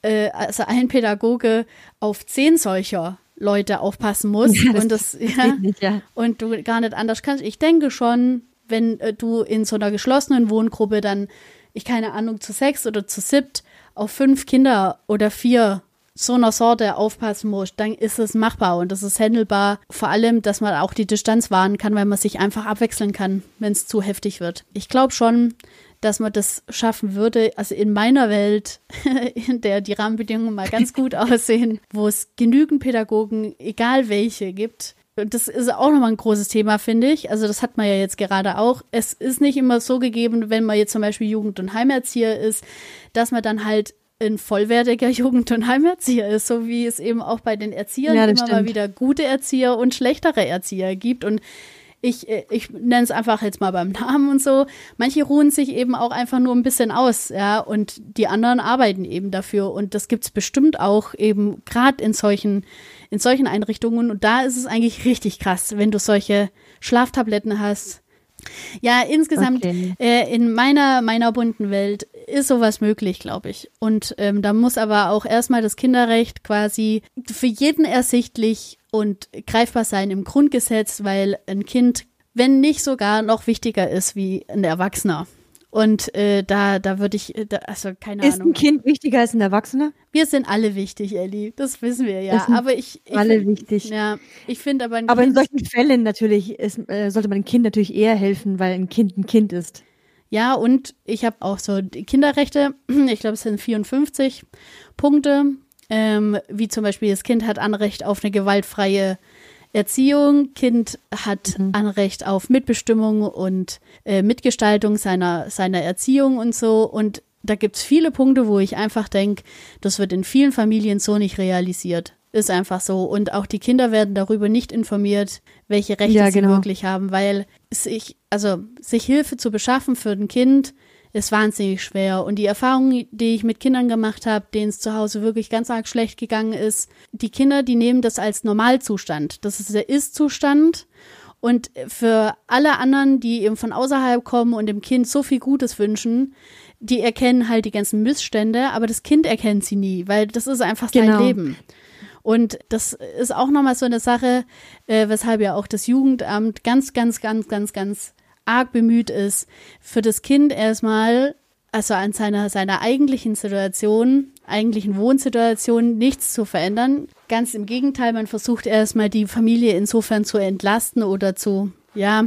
äh, also ein Pädagoge auf zehn solcher Leute aufpassen musst Ja, und das ja, nicht, ja. und du gar nicht anders kannst. Ich denke schon, wenn äh, du in so einer geschlossenen Wohngruppe dann, ich keine Ahnung, zu sechs oder zu siebt auf fünf Kinder oder vier so einer Sorte aufpassen musst, dann ist es machbar und das ist handelbar. Vor allem, dass man auch die Distanz wahren kann, weil man sich einfach abwechseln kann, wenn es zu heftig wird. Ich glaube schon, dass man das schaffen würde. Also in meiner Welt, [laughs] in der die Rahmenbedingungen mal ganz gut [laughs] aussehen, wo es genügend Pädagogen, egal welche, gibt. Und das ist auch nochmal ein großes Thema, finde ich. Also das hat man ja jetzt gerade auch. Es ist nicht immer so gegeben, wenn man jetzt zum Beispiel Jugend- und Heimerzieher ist, dass man dann halt ein vollwertiger [laughs] Jugend- und Heimerzieher ist, so wie es eben auch bei den Erziehern Ja, immer das mal stimmt. wieder gute Erzieher und schlechtere Erzieher gibt. Und ich, äh, ich nenne es einfach jetzt mal beim [laughs] Namen und so. Manche ruhen sich eben auch einfach nur ein bisschen aus, ja, und die anderen arbeiten eben dafür. Und das gibt's bestimmt auch eben gerade in solchen, in solchen Einrichtungen. Und da ist es eigentlich richtig krass, wenn du solche Schlaftabletten hast. Ja, insgesamt Okay. äh, in meiner, meiner bunten Welt ist sowas möglich, glaube ich. Und ähm, da muss aber auch erstmal das Kinderrecht quasi für jeden ersichtlich und greifbar sein im Grundgesetz, weil ein Kind, wenn nicht sogar noch wichtiger ist wie ein Erwachsener. Und äh, da, da würde ich, äh, da, also keine Ist Ahnung. ein Kind wichtiger als ein Erwachsener? Wir sind alle wichtig, Ellie. Das wissen wir ja. Aber ich, ich Alle wichtig. ja, ich finde aber ein Aber in Kind- solchen Fällen natürlich ist, äh, sollte man dem Kind natürlich eher helfen, weil ein Kind ein Kind ist. Ja, und ich habe auch so die Kinderrechte, [clears throat] ich glaube, es sind 54 Punkte, ähm, wie zum Beispiel das Kind hat Anrecht auf eine gewaltfreie Erziehung, Kind hat Anrecht auf Mitbestimmung und äh, Mitgestaltung seiner, seiner Erziehung und so. Und da gibt's viele Punkte, wo ich einfach denke, das wird in vielen Familien so nicht realisiert. Ist einfach so. Und auch die Kinder werden darüber nicht informiert, welche Rechte Ja, sie genau. wirklich haben, weil sich, also sich Hilfe zu beschaffen für ein Kind ist wahnsinnig schwer. Und die Erfahrung, die ich mit Kindern gemacht habe, denen es zu Hause wirklich ganz arg schlecht gegangen ist, die Kinder, die nehmen das als Normalzustand. Das ist der Ist-Zustand. Und für alle anderen, die eben von außerhalb kommen und dem Kind so viel Gutes wünschen, die erkennen halt die ganzen Missstände, aber das Kind erkennt sie nie, weil das ist einfach sein Genau. Leben. Und das ist auch nochmal so eine Sache, äh, weshalb ja auch das Jugendamt ganz, ganz, ganz, ganz, ganz arg bemüht ist, für das Kind erstmal, also an seiner, seiner eigentlichen Situation, eigentlichen Wohnsituation nichts zu verändern. Ganz im Gegenteil, man versucht erstmal die Familie insofern zu entlasten oder zu, ja,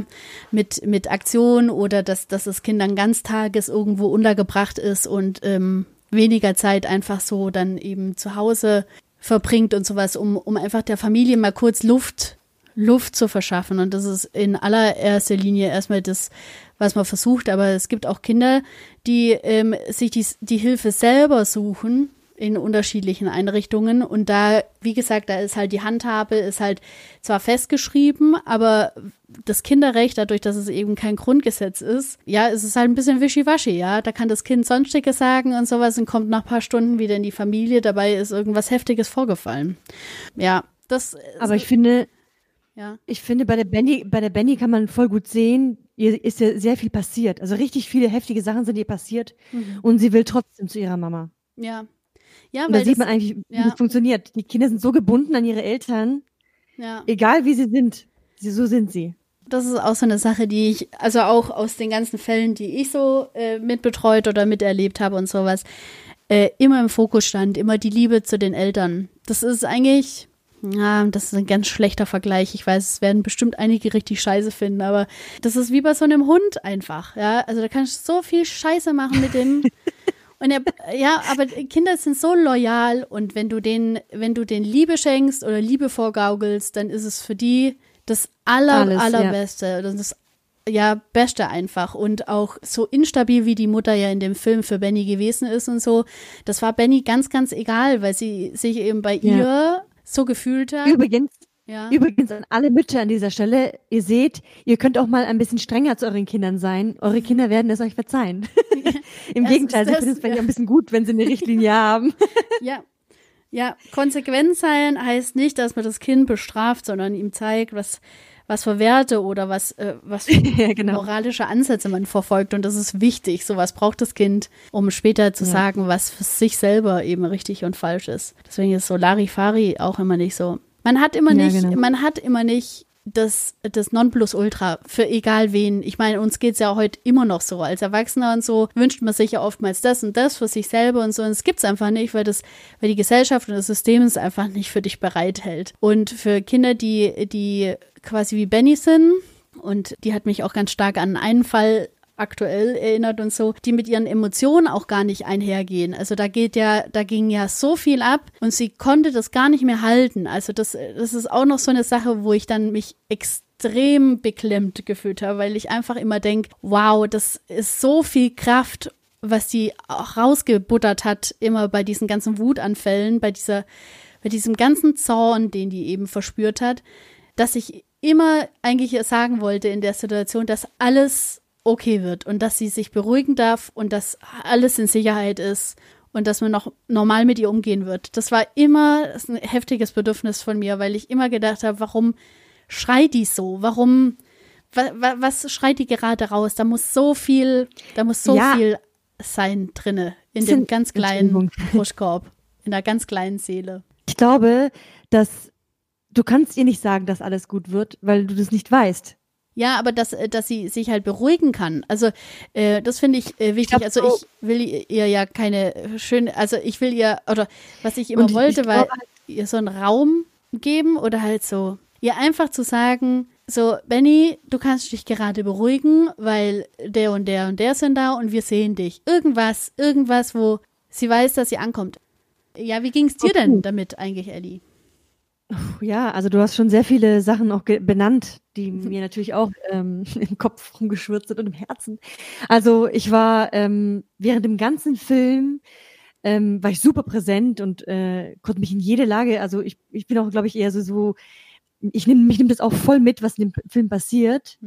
mit, mit Aktion oder dass, dass das Kind dann ganztages irgendwo untergebracht ist und ähm, weniger Zeit einfach so dann eben zu Hause verbringt und sowas, um, um einfach der Familie mal kurz Luft, Luft zu verschaffen. Und das ist in allererster Linie erstmal das, was man versucht. Aber es gibt auch Kinder, die ähm, sich die, die Hilfe selber suchen in unterschiedlichen Einrichtungen. Und da, wie gesagt, da ist halt die Handhabe, ist halt zwar festgeschrieben, aber das Kinderrecht, dadurch, dass es eben kein Grundgesetz ist, ja, es ist halt ein bisschen wischiwaschi, ja. Da kann das Kind Sonstiges sagen und sowas und kommt nach ein paar Stunden wieder in die Familie. Dabei ist irgendwas Heftiges vorgefallen. Ja, das. Aber ich finde, ja. ich finde, bei der Benny, bei der Benny kann man voll gut sehen, ihr ist ja sehr viel passiert. Also richtig viele heftige Sachen sind ihr passiert und sie will trotzdem zu ihrer Mama. Ja. Ja, Und da weil sieht das, man eigentlich, wie ja. das funktioniert. Die Kinder sind so gebunden an ihre Eltern, ja. egal wie sie sind. Sie, so sind sie. Das ist auch so eine Sache, die ich, also auch aus den ganzen Fällen, die ich so äh, mitbetreut oder miterlebt habe und sowas, äh, immer im Fokus stand, immer die Liebe zu den Eltern. Das ist eigentlich, ja, das ist ein ganz schlechter Vergleich. Ich weiß, es werden bestimmt einige richtig scheiße finden, aber das ist wie bei so einem Hund einfach, ja. Also da kannst du so viel Scheiße machen mit dem. [laughs] Und er, ja, aber Kinder sind so loyal und wenn du denen, wenn du denen Liebe schenkst oder Liebe vorgaukelst, dann ist es für die das aller, Alles, ja. allerbeste. Das ist ja Beste einfach. Und auch so instabil, wie die Mutter ja in dem Film für Benny gewesen ist und so, das war Benny ganz, ganz egal, weil sie sich eben bei Ja. ihr so gefühlt hat. Übrigens, ja. übrigens an alle Mütter an dieser Stelle, ihr seht, ihr könnt auch mal ein bisschen strenger zu euren Kindern sein. Eure Kinder werden es euch verzeihen. [laughs] Im Das Gegenteil, sie das, finden es vielleicht ja. auch ein bisschen gut, wenn sie eine Richtlinie [laughs] haben. Ja. Ja, konsequent sein heißt nicht, dass man das Kind bestraft, sondern ihm zeigt, was, was für Werte oder was, äh, was für [laughs] ja, genau. moralische Ansätze man verfolgt. Und das ist wichtig. Sowas braucht das Kind, um später zu Ja. sagen, was für sich selber eben richtig und falsch ist. Deswegen ist so Larifari auch immer nicht so. Man hat immer Ja, nicht, genau. man hat immer nicht das, das Nonplusultra für egal wen. Ich meine, uns geht's ja heute immer noch so. Als Erwachsener und so wünscht man sich ja oftmals das und das für sich selber und so. Und es gibt's einfach nicht, weil das, weil die Gesellschaft und das System es einfach nicht für dich bereithält. Und für Kinder, die, die quasi wie Benny sind, und die hat mich auch ganz stark an einen Fall aktuell erinnert und so, die mit ihren Emotionen auch gar nicht einhergehen. Also da geht ja, da ging ja so viel ab und sie konnte das gar nicht mehr halten. Also das, das ist auch noch so eine Sache, wo ich dann mich extrem beklemmt gefühlt habe, weil ich einfach immer denke, wow, das ist so viel Kraft, was die auch rausgebuttert hat, immer bei diesen ganzen Wutanfällen, bei dieser, bei diesem ganzen Zorn, den die eben verspürt hat, dass ich immer eigentlich sagen wollte in der Situation, dass alles okay wird und dass sie sich beruhigen darf und dass alles in Sicherheit ist und dass man noch normal mit ihr umgehen wird. Das war immer ein heftiges Bedürfnis von mir, weil ich immer gedacht habe, warum schreit die so? Warum, wa, wa, was schreit die gerade raus? Da muss so viel, da muss so Ja. viel sein drinne in dem ganz kleinen. Brustkorb, [laughs] in der ganz kleinen Seele. Ich glaube, dass du kannst ihr nicht sagen, dass alles gut wird, weil du das nicht weißt. Ja, aber dass, äh, dass sie sich halt beruhigen kann. Also äh, das finde ich äh, wichtig. glaub, also so- ich will ihr ja keine äh, schöne, also ich will ihr, oder was ich immer Und ich- wollte, ich war glaube ihr so einen Raum geben oder halt so, ihr einfach zu sagen, so, Benny, du kannst dich gerade beruhigen, weil der und der und der sind da und wir sehen dich. Irgendwas, irgendwas, wo sie weiß, dass sie ankommt. Ja, wie ging's dir Okay. denn damit eigentlich, Ellie? Ja, also du hast schon sehr viele Sachen auch benannt, die [laughs] mir natürlich auch ähm, [laughs] im Kopf rumgeschwirrt sind und im Herzen. Also ich war ähm, während dem ganzen Film ähm, war ich super präsent und äh, konnte mich in jede Lage, also ich, ich bin auch, glaube ich, eher so, so ich nehme mich nimmt das auch voll mit, was in dem Film passiert.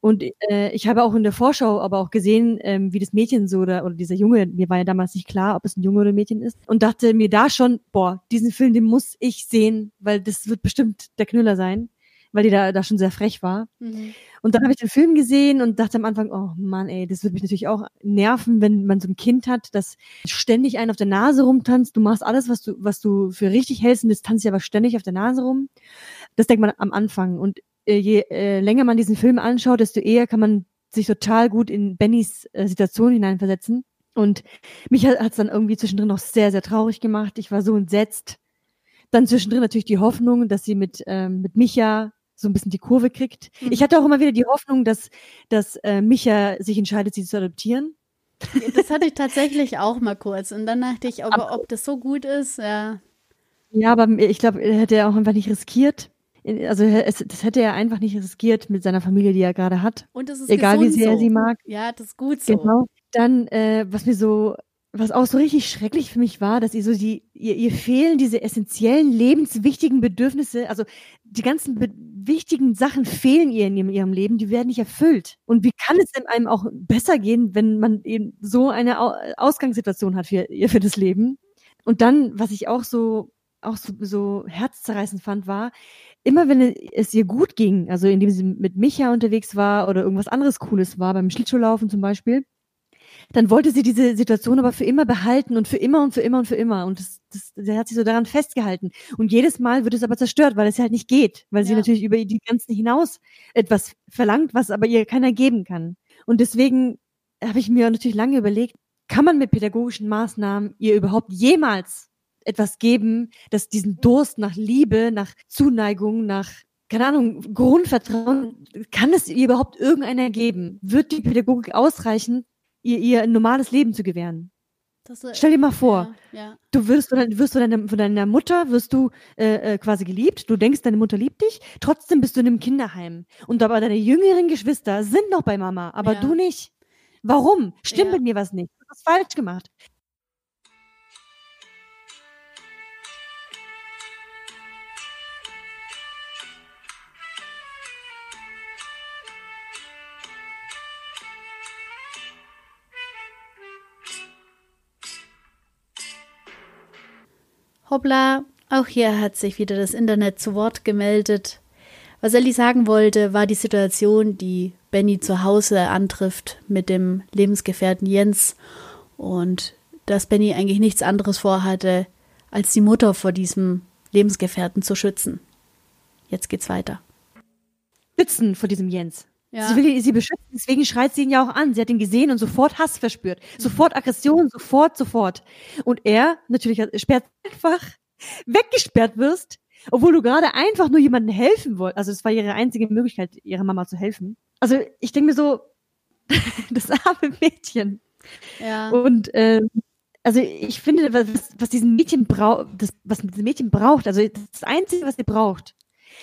Und äh, ich habe auch in der Vorschau aber auch gesehen, ähm, wie das Mädchen so oder, oder dieser Junge, mir war ja damals nicht klar, ob es ein Junge oder ein Mädchen ist. Und dachte mir da schon, boah, diesen Film, den muss ich sehen, weil das wird bestimmt der Knüller sein, weil die da, da schon sehr frech war. Mhm. Und dann habe ich den Film gesehen und dachte am Anfang, oh Mann, ey, das wird mich natürlich auch nerven, wenn man so ein Kind hat, das ständig einen auf der Nase rumtanzt. Du machst alles, was du, was du für richtig hältst, und das tanzt ja aber ständig auf der Nase rum. Das denkt man am Anfang. Und äh, je äh, länger man diesen Film anschaut, desto eher kann man sich total gut in Bennys äh, Situation hineinversetzen. Und mich hat es dann irgendwie zwischendrin noch sehr, sehr traurig gemacht. Ich war so entsetzt. Dann zwischendrin natürlich die Hoffnung, dass sie mit, ähm, mit Micha so ein bisschen die Kurve kriegt. Mhm. Ich hatte auch immer wieder die Hoffnung, dass, dass äh, Micha sich entscheidet, sie zu adoptieren. Das hatte ich tatsächlich auch mal kurz. Und dann dachte ich, ob, ob das so gut ist, ja. Ja, aber ich glaube, er hätte er auch einfach nicht riskiert. Also es, das hätte er einfach nicht riskiert mit seiner Familie, die er gerade hat. Und es ist Egal wie sehr er so. sie mag. Ja, das ist gut so. Genau. Dann, äh, was mir so, was auch so richtig schrecklich für mich war, dass ihr so die, ihr, ihr fehlen diese essentiellen, lebenswichtigen Bedürfnisse, also die ganzen wichtigen Sachen fehlen ihr in ihrem, ihrem Leben, die werden nicht erfüllt. Und wie kann es denn einem auch besser gehen, wenn man eben so eine Au Ausgangssituation hat für, ihr- für das Leben? Und dann, was ich auch so, auch so, so herzzerreißend fand, war, immer wenn es ihr gut ging, also indem sie mit Micha unterwegs war oder irgendwas anderes Cooles war, beim Schlittschuhlaufen zum Beispiel, dann wollte sie diese Situation aber für immer behalten und für immer und für immer und für immer. Und das, das, der hat sich so daran festgehalten. Und jedes Mal wird es aber zerstört, weil es halt nicht geht, weil sie Ja. natürlich über die ganzen hinaus etwas verlangt, was aber ihr keiner geben kann. Und deswegen habe ich mir natürlich lange überlegt, kann man mit pädagogischen Maßnahmen ihr überhaupt jemals etwas geben, das diesen Durst nach Liebe, nach Zuneigung, nach keine Ahnung, Grundvertrauen, kann es ihr überhaupt irgendeiner geben? Wird die Pädagogik ausreichen, ihr, ihr ein normales Leben zu gewähren? Äh, Stell dir mal vor, Ja, ja. du wirst, von wirst von, deiner, von deiner Mutter wirst du äh, äh, quasi geliebt, du denkst, deine Mutter liebt dich, trotzdem bist du in einem Kinderheim. Und aber deine jüngeren Geschwister sind noch bei Mama, aber Ja. du nicht. Warum? Stimmt mit mir was nicht? Du hast falsch gemacht. Hoppla, auch hier hat sich wieder das Internet zu Wort gemeldet. Was Ellie sagen wollte, war die Situation, die Benny zu Hause antrifft mit dem Lebensgefährten Jens und dass Benny eigentlich nichts anderes vorhatte, als die Mutter vor diesem Lebensgefährten zu schützen. jetzt geht's weiter. Sitzen vor diesem Jens. Ja. Sie will sie beschützen, deswegen schreit sie ihn ja auch an. Sie hat ihn gesehen und sofort Hass verspürt. Sofort Aggression, sofort, sofort. Und er, natürlich, sperrt einfach [laughs] weggesperrt wirst, obwohl du gerade einfach nur jemandem helfen wolltest. Also es war ihre einzige Möglichkeit, ihrer Mama zu helfen. Also ich denke mir so, [laughs] das arme Mädchen. Ja. Und äh, also ich finde, was, was diesen Mädchen braucht, was dieses Mädchen braucht, also das Einzige, was sie braucht,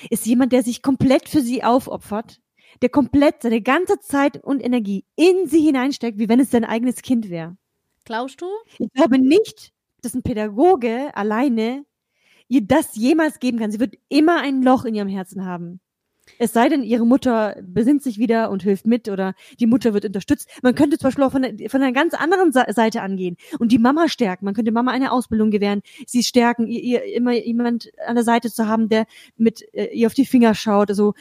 ist jemand, der sich komplett für sie aufopfert, der komplett seine ganze Zeit und Energie in sie hineinsteckt, wie wenn es sein eigenes Kind wäre. Glaubst du? Ich glaube nicht, dass ein Pädagoge alleine ihr das jemals geben kann. Sie wird immer ein Loch in ihrem Herzen haben. Es sei denn, ihre Mutter besinnt sich wieder und hilft mit oder die Mutter wird unterstützt. Man könnte zum Beispiel auch von, der, von einer ganz anderen Seite angehen und die Mama stärken. Man könnte Mama eine Ausbildung gewähren, sie stärken, ihr, ihr immer jemand an der Seite zu haben, der mit äh, ihr auf die Finger schaut. Also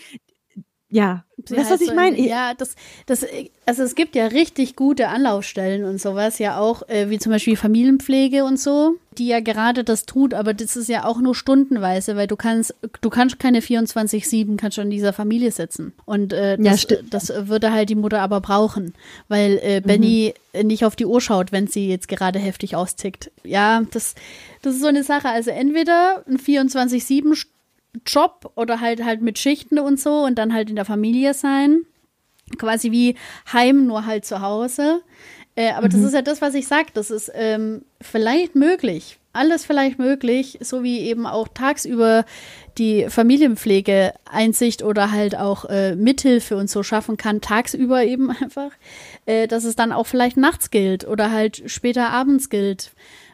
ja, Sie du, was ich meine? Ja, das, das, also es gibt ja richtig gute Anlaufstellen und sowas, ja auch, äh, wie zum Beispiel Familienpflege und so, die ja gerade das tut, aber das ist ja auch nur stundenweise, weil du kannst, du kannst keine 24-7, kannst schon in dieser Familie sitzen. Und äh, das, Ja, das würde halt die Mutter aber brauchen, weil äh, Benny nicht auf die Uhr schaut, wenn sie jetzt gerade heftig austickt. Ja, das, das ist so eine Sache. Also entweder ein 24-7 Job oder halt halt mit Schichten und so und dann halt in der Familie sein. Quasi wie Heim, nur halt zu Hause. Äh, aber das ist ja das, was ich sag. Das ist ähm, vielleicht möglich. Alles vielleicht möglich, so wie eben auch tagsüber die Familienpflege Einsicht oder halt auch äh, Mithilfe und so schaffen kann, tagsüber eben [laughs] einfach, äh, dass es dann auch vielleicht nachts gilt oder halt später abends gilt.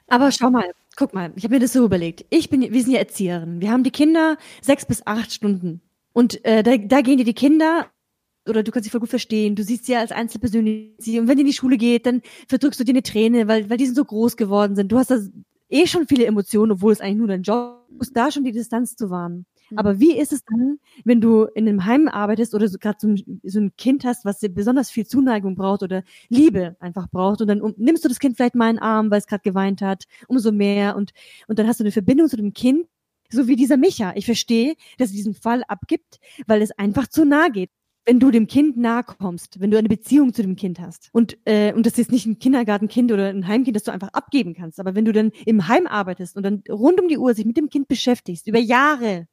Aber schau mal, guck mal, ich habe mir das so überlegt. Ich bin, wir sind ja Erzieherin. Wir haben die Kinder sechs bis acht Stunden. Und äh, da, da gehen dir die Kinder, oder du kannst sie voll gut verstehen, du siehst sie als Einzelpersönlichkeit. Und wenn die in die Schule geht, dann verdrückst du dir eine Träne, weil, weil die sind so groß geworden sind. Du hast da eh schon viele Emotionen, obwohl es eigentlich nur dein Job ist, da schon die Distanz zu wahren. Aber wie ist es dann, wenn du in einem Heim arbeitest oder so, gerade so, ein- so ein Kind hast, was dir besonders viel Zuneigung braucht oder Liebe einfach braucht und dann um, nimmst du das Kind vielleicht mal in den Arm, weil es gerade geweint hat, umso mehr und, und dann hast du eine Verbindung zu dem Kind, so wie dieser Micha. Ich verstehe, dass er diesen Fall abgibt, weil es einfach zu nah geht. Wenn du dem Kind nahe kommst, wenn du eine Beziehung zu dem Kind hast und äh, und das ist nicht ein Kindergartenkind oder ein Heimkind, das du einfach abgeben kannst, aber wenn du dann im Heim arbeitest und dann rund um die Uhr sich mit dem Kind beschäftigst über Jahre,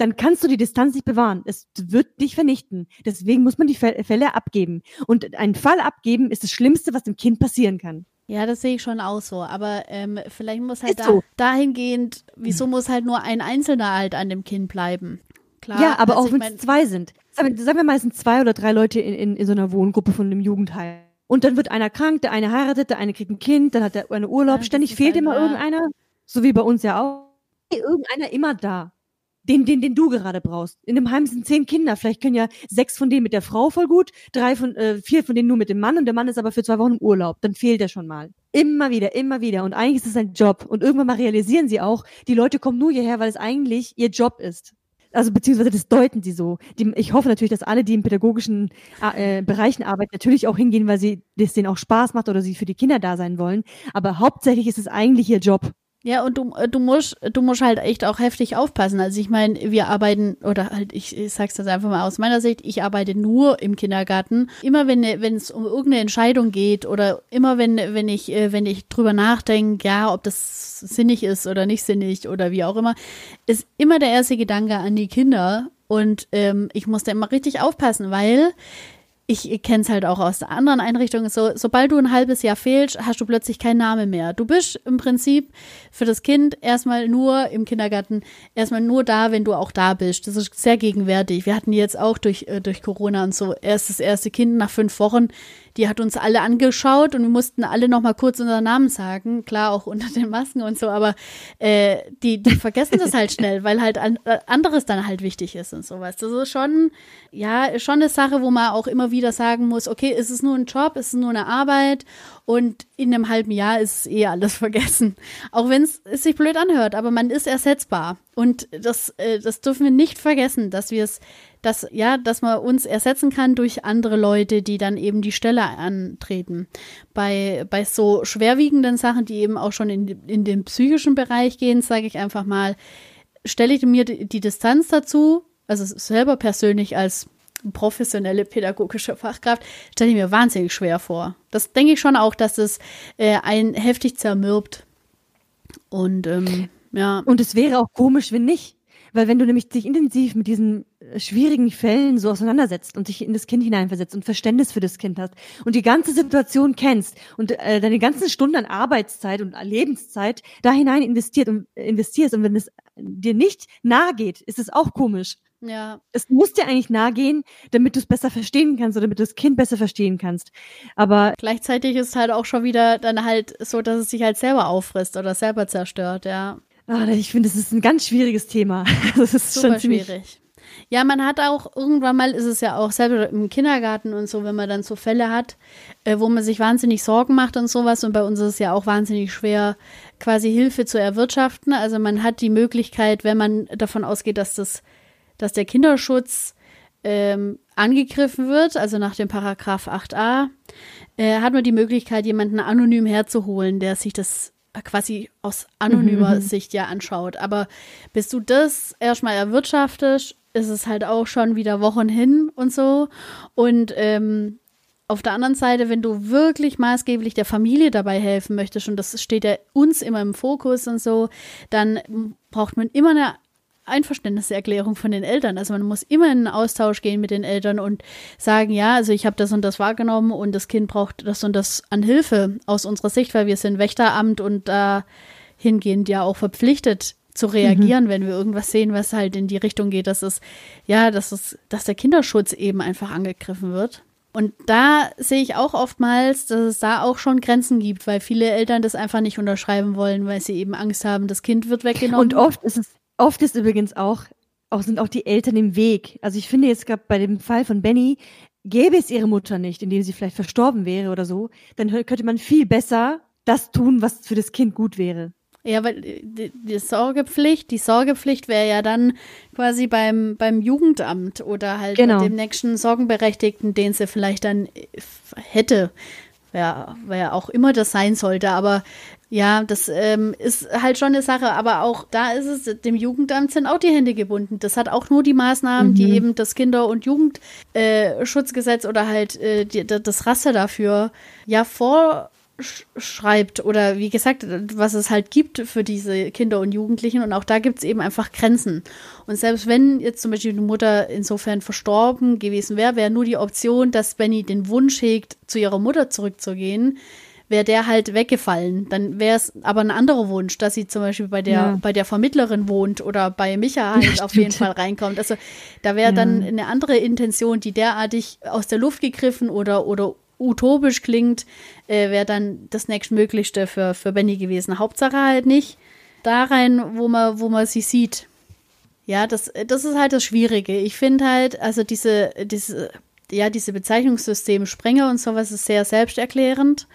dann kannst du die Distanz nicht bewahren. Es wird dich vernichten. Deswegen muss man die Fä- Fälle abgeben. Und einen Fall abgeben ist das Schlimmste, was dem Kind passieren kann. Ja, das sehe ich schon auch so. Aber ähm, vielleicht muss halt da, so. dahingehend, wieso muss halt nur ein Einzelner halt an dem Kind bleiben? Klar, ja, aber also auch wenn es zwei sind. Sagen wir, sagen wir mal, es sind zwei oder drei Leute in, in, in so einer Wohngruppe von einem Jugendheim. Und dann wird einer krank, der eine heiratet, der eine kriegt ein Kind, dann hat der eine Urlaub. Ja, Ständig fehlt halt immer irgendeiner. So wie bei uns ja auch. Irgendeiner immer da. Den, den, den du gerade brauchst. In dem Heim sind zehn Kinder. Vielleicht können ja sechs von denen mit der Frau voll gut, drei von, äh, vier von denen nur mit dem Mann und der Mann ist aber für zwei Wochen im Urlaub. Dann fehlt er schon mal. Immer wieder, immer wieder. Und eigentlich ist es ein Job. Und irgendwann mal realisieren sie auch, die Leute kommen nur hierher, weil es eigentlich ihr Job ist. Also beziehungsweise das deuten sie so. Die, ich hoffe natürlich, dass alle, die in pädagogischen äh, Bereichen arbeiten, natürlich auch hingehen, weil sie das denen auch Spaß macht oder sie für die Kinder da sein wollen. Aber hauptsächlich ist es eigentlich ihr Job. Ja, und du, äh, du musst, du musst halt echt auch heftig aufpassen. Also ich meine, wir arbeiten, oder halt, ich, ich sag's das einfach mal aus meiner Sicht, ich arbeite nur im Kindergarten. Immer wenn wenn es um irgendeine Entscheidung geht oder immer wenn, wenn ich, äh, wenn ich drüber nachdenke, ja, ob das sinnig ist oder nicht sinnig oder wie auch immer, ist immer der erste Gedanke an die Kinder. Und ähm, ich muss da immer richtig aufpassen, weil ich kenne es halt auch aus der anderen Einrichtung, so, sobald du ein halbes Jahr fehlst, hast du plötzlich keinen Namen mehr. Du bist im Prinzip für das Kind erstmal nur im Kindergarten, erstmal nur da, wenn du auch da bist. Das ist sehr gegenwärtig. Wir hatten jetzt auch durch, äh, durch Corona und so erst das erste Kind nach fünf Wochen, die hat uns alle angeschaut und wir mussten alle noch mal kurz unseren Namen sagen. Klar, auch unter den Masken und so, aber äh, die, die vergessen das halt schnell, weil halt an, äh, anderes dann halt wichtig ist und sowas. Das ist schon, ja, schon eine Sache, wo man auch immer wieder sagen muss, okay, ist es nur ein Job, ist es nur eine Arbeit und in einem halben Jahr ist es eh alles [laughs] vergessen. Auch wenn es sich blöd anhört, aber man ist ersetzbar. Und das, äh, das dürfen wir nicht vergessen, dass wir es, dass, ja, dass man uns ersetzen kann durch andere Leute, die dann eben die Stelle antreten. Bei, bei so schwerwiegenden Sachen, die eben auch schon in, in den psychischen Bereich gehen, sage ich einfach mal, stelle ich mir die, Distanz dazu, also selber persönlich als professionelle pädagogische Fachkraft, stelle ich mir wahnsinnig schwer vor. Das denke ich schon auch, dass es äh, einen heftig zermürbt. Und ähm, ja. Und es wäre auch komisch, wenn nicht. Weil wenn du nämlich dich intensiv mit diesen äh, schwierigen Fällen so auseinandersetzt und dich in das Kind hineinversetzt und Verständnis für das Kind hast und die ganze Situation kennst und äh, deine ganzen Stunden an Arbeitszeit und Lebenszeit da hinein investiert und äh, investierst und wenn es dir nicht nahe geht, ist es auch komisch. Ja. Es muss dir eigentlich nahe gehen, damit du es besser verstehen kannst oder damit du das Kind besser verstehen kannst. Aber gleichzeitig ist es halt auch schon wieder dann halt so, dass es sich halt selber auffrisst oder selber zerstört, ja. Ah, ich finde, das ist ein ganz schwieriges Thema. [laughs] Das ist Super schon schwierig. Ja, man hat auch irgendwann mal, ist es ja auch selber im Kindergarten und so, wenn man dann so Fälle hat, äh, wo man sich wahnsinnig Sorgen macht und sowas. Und bei uns ist es ja auch wahnsinnig schwer, quasi Hilfe zu erwirtschaften. Also man hat die Möglichkeit, wenn man davon ausgeht, dass das, dass der Kinderschutz ähm, angegriffen wird, also nach dem Paragraph 8a, äh, hat man die Möglichkeit, jemanden anonym herzuholen, der sich das quasi aus anonymer mhm. Sicht ja anschaut. Aber bis du das erstmal erwirtschaftest, ist es halt auch schon wieder Wochen hin und so. Und ähm, auf der anderen Seite, wenn du wirklich maßgeblich der Familie dabei helfen möchtest, und das steht ja uns immer im Fokus und so, dann braucht man immer eine Einverständniserklärung von den Eltern. Also man muss immer in einen Austausch gehen mit den Eltern und sagen, ja, also ich habe das und das wahrgenommen und das Kind braucht das und das an Hilfe aus unserer Sicht, weil wir sind Wächteramt und da hingehend ja auch verpflichtet zu reagieren, mhm. wenn wir irgendwas sehen, was halt in die Richtung geht, dass es, ja, dass es, dass der Kinderschutz eben einfach angegriffen wird. Und da sehe ich auch oftmals, dass es da auch schon Grenzen gibt, weil viele Eltern das einfach nicht unterschreiben wollen, weil sie eben Angst haben, das Kind wird weggenommen. Und oft ist es Oft ist übrigens auch, auch sind auch die Eltern im Weg. Also ich finde jetzt gerade bei dem Fall von Benny, gäbe es ihre Mutter nicht, indem sie vielleicht verstorben wäre oder so, dann könnte man viel besser das tun, was für das Kind gut wäre. Ja, weil die, die Sorgepflicht, die Sorgepflicht wäre ja dann quasi beim, beim Jugendamt oder halt genau. dem nächsten Sorgenberechtigten, den sie vielleicht dann hätte. Wer, wer auch immer das sein sollte, aber ja, das ähm, ist halt schon eine Sache, aber auch da ist es, dem Jugendamt sind auch die Hände gebunden. Das hat auch nur die Maßnahmen, mhm. die eben das Kinder- und Jugendschutzgesetz oder halt äh, die, das Raster dafür ja vorschreibt oder wie gesagt, was es halt gibt für diese Kinder und Jugendlichen. Und auch da gibt es eben einfach Grenzen. Und selbst wenn jetzt zum Beispiel die Mutter insofern verstorben gewesen wäre, wäre nur die Option, dass Benny den Wunsch hegt, zu ihrer Mutter zurückzugehen wäre der halt weggefallen. Dann wäre es aber ein anderer Wunsch, dass sie zum Beispiel bei der, ja. bei der Vermittlerin wohnt oder bei Micha [laughs] halt ja, auf jeden Fall reinkommt. Also da wäre ja. dann eine andere Intention, die derartig aus der Luft gegriffen oder, oder utopisch klingt, äh, wäre dann das nächstmöglichste für, für Benny gewesen. Hauptsache halt nicht da rein, wo man, wo man sie sieht. Ja, das, das ist halt das Schwierige. Ich finde halt, also diese, diese, ja, diese Bezeichnungssystem Sprenger und sowas ist sehr selbsterklärend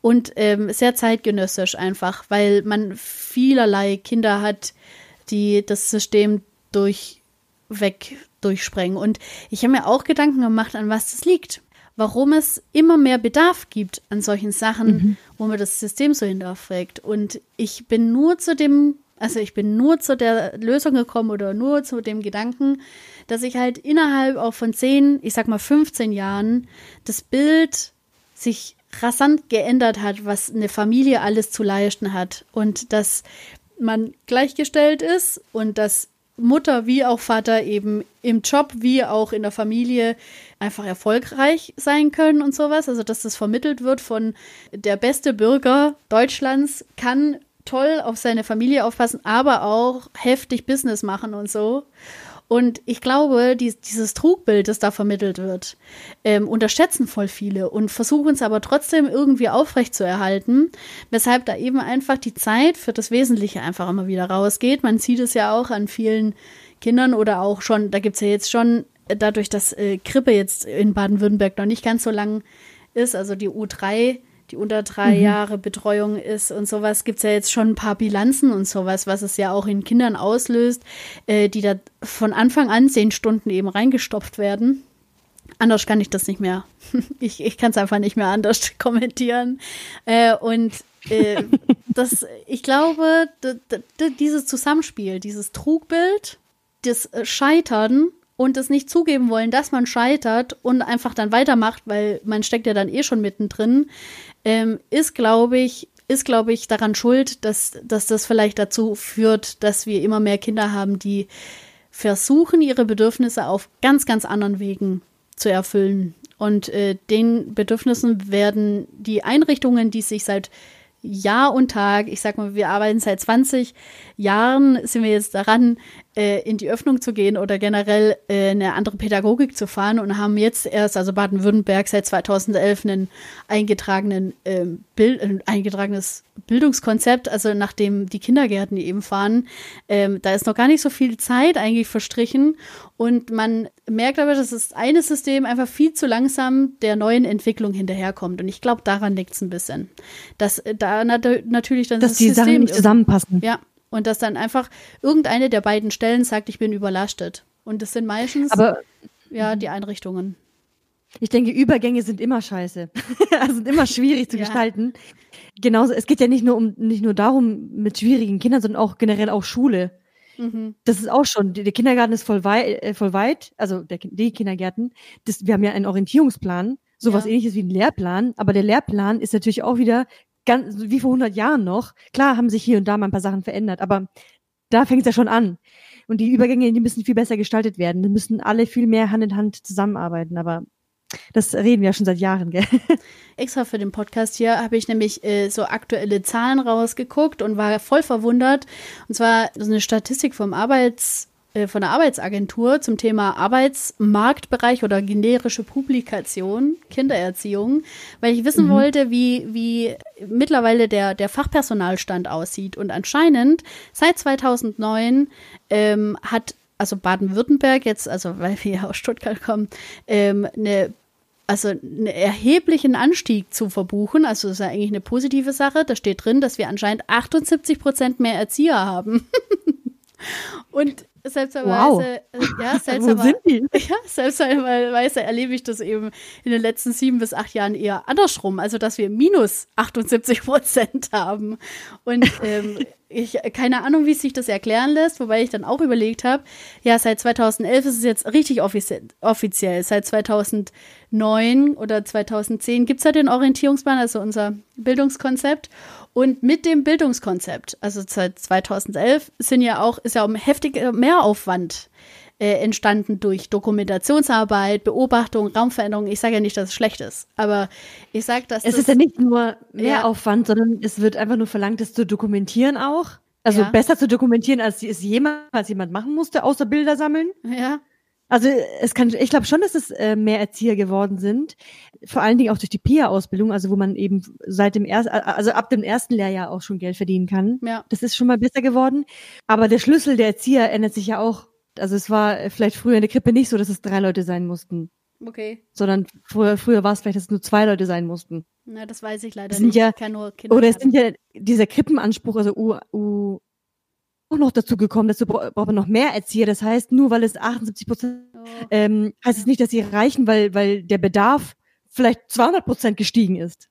und ähm, sehr zeitgenössisch einfach, weil man vielerlei Kinder hat, die das System durchweg durchsprengen. Und ich habe mir auch Gedanken gemacht, an was das liegt. Warum es immer mehr Bedarf gibt an solchen Sachen, mhm. wo man das System so hinterfragt. Und ich bin nur zu dem, also ich bin nur zu der Lösung gekommen oder nur zu dem Gedanken, dass ich halt innerhalb auch von 10, ich sag mal 15 Jahren das Bild sich rasant geändert hat, was eine Familie alles zu leisten hat und dass man gleichgestellt ist und dass Mutter wie auch Vater eben im Job wie auch in der Familie einfach erfolgreich sein können und sowas. Also dass das vermittelt wird von der beste Bürger Deutschlands kann toll auf seine Familie aufpassen, aber auch heftig Business machen und so. Und ich glaube, die, dieses Trugbild, das da vermittelt wird, ähm, unterschätzen voll viele und versuchen es aber trotzdem irgendwie aufrechtzuerhalten, weshalb da eben einfach die Zeit für das Wesentliche einfach immer wieder rausgeht. Man sieht es ja auch an vielen Kindern oder auch schon, da gibt es ja jetzt schon, dadurch, dass äh, Krippe jetzt in Baden-Württemberg noch nicht ganz so lang ist, also die U3 die unter drei mhm. Jahre Betreuung ist und sowas, gibt es ja jetzt schon ein paar Bilanzen und sowas, was es ja auch in Kindern auslöst, äh, die da von Anfang an zehn Stunden eben reingestopft werden. Anders kann ich das nicht mehr. [laughs] Ich, ich kann es einfach nicht mehr anders [laughs] kommentieren. Äh, und äh, [laughs] das, ich glaube, dieses Zusammenspiel, dieses Trugbild, das äh, Scheitern und das nicht zugeben wollen, dass man scheitert und einfach dann weitermacht, weil man steckt ja dann eh schon mittendrin, ähm, ist, glaube ich, ist, glaube ich, daran schuld, dass, dass das vielleicht dazu führt, dass wir immer mehr Kinder haben, die versuchen, ihre Bedürfnisse auf ganz, ganz anderen Wegen zu erfüllen. Und äh, den Bedürfnissen werden die Einrichtungen, die sich seit Jahr und Tag, ich sag mal, wir arbeiten seit 20 Jahren, sind wir jetzt daran, in die Öffnung zu gehen oder generell äh, eine andere Pädagogik zu fahren und haben jetzt erst, also Baden-Württemberg seit 2011 einen eingetragenen äh, Bild, ein eingetragenes Bildungskonzept, also nachdem die Kindergärten eben fahren, ähm, da ist noch gar nicht so viel Zeit eigentlich verstrichen und man merkt aber, dass das eine System einfach viel zu langsam der neuen Entwicklung hinterherkommt und ich glaube, daran liegt es ein bisschen, dass äh, da nat natürlich dann dass das die System Sachen nicht zusammenpassen. Ja, und dass dann einfach irgendeine der beiden Stellen sagt, ich bin überlastet. Und das sind meistens Aber, ja die Einrichtungen. Ich denke, Übergänge sind immer scheiße. [laughs] also sind immer schwierig zu ja. gestalten. Genauso, es geht ja nicht nur um nicht nur darum mit schwierigen Kindern, sondern auch generell auch Schule. Mhm. Das ist auch schon, der Kindergarten ist voll weit, äh, voll weit also der, die Kindergärten. Das, wir haben ja einen Orientierungsplan, sowas ja. ähnliches wie ein Lehrplan, aber der Lehrplan ist natürlich auch wieder ganz, wie vor 100 Jahren noch. Klar haben sich hier und da mal ein paar Sachen verändert, aber da fängt es ja schon an. Und die Übergänge, die müssen viel besser gestaltet werden. Die müssen alle viel mehr Hand in Hand zusammenarbeiten. Aber das reden wir ja schon seit Jahren, gell? [laughs] Extra für den Podcast hier habe ich nämlich äh, so aktuelle Zahlen rausgeguckt und war voll verwundert. Und zwar so eine Statistik vom Arbeits von der Arbeitsagentur zum Thema Arbeitsmarktbereich oder generische Publikation, Kindererziehung, weil ich wissen mhm. wollte, wie, wie mittlerweile der, der Fachpersonalstand aussieht. Und anscheinend seit 2009 ähm, hat also Baden-Württemberg jetzt, also weil wir ja aus Stuttgart kommen, ähm, eine also einen erheblichen Anstieg zu verbuchen. Also das ist ja eigentlich eine positive Sache. Da steht drin, dass wir anscheinend 78 Prozent mehr Erzieher haben. [laughs] Und Seltsamerweise, wow. Äh, ja, [laughs] seltsamer, [laughs] ja, seltsamerweise erlebe ich das eben in den letzten sieben bis acht Jahren eher andersrum, also dass wir minus 78 Prozent haben. Und ähm, [laughs] ich keine Ahnung, wie sich das erklären lässt, wobei ich dann auch überlegt habe, ja, seit 2011 ist es jetzt richtig offiziell. offiziell. Seit 2009 oder 2010 gibt es ja den Orientierungsplan, also unser Bildungskonzept. Und mit dem Bildungskonzept, also seit 2011, sind ja auch, ist ja auch ein heftiger Mehraufwand äh, entstanden durch Dokumentationsarbeit, Beobachtung, Raumveränderung. Ich sage ja nicht, dass es schlecht ist, aber ich sage, dass es ist ja nicht nur Mehraufwand, ja. sondern es wird einfach nur verlangt, das zu dokumentieren auch. Also ja. besser zu dokumentieren, als es jemals jemand machen musste, außer Bilder sammeln. Ja. Also es kann, ich glaube schon, dass es äh, mehr Erzieher geworden sind. Vor allen Dingen auch durch die PIA-Ausbildung, also wo man eben seit dem ersten, also ab dem ersten Lehrjahr auch schon Geld verdienen kann. Ja. Das ist schon mal besser geworden. Aber der Schlüssel der Erzieher ändert sich ja auch. Also es war vielleicht früher in der Krippe nicht so, dass es drei Leute sein mussten. Okay. Sondern früher, früher war es vielleicht, dass es nur zwei Leute sein mussten. Na, das weiß ich leider das sind nicht. Ja, ich kann nur Kinder oder es sind ja dieser Krippenanspruch, also U, U, auch noch dazu gekommen, dass du braucht man noch mehr Erzieher. Das heißt, nur weil es 78 Prozent, oh. ähm, heißt es nicht, dass sie reichen, weil, weil der Bedarf vielleicht 200 Prozent gestiegen ist.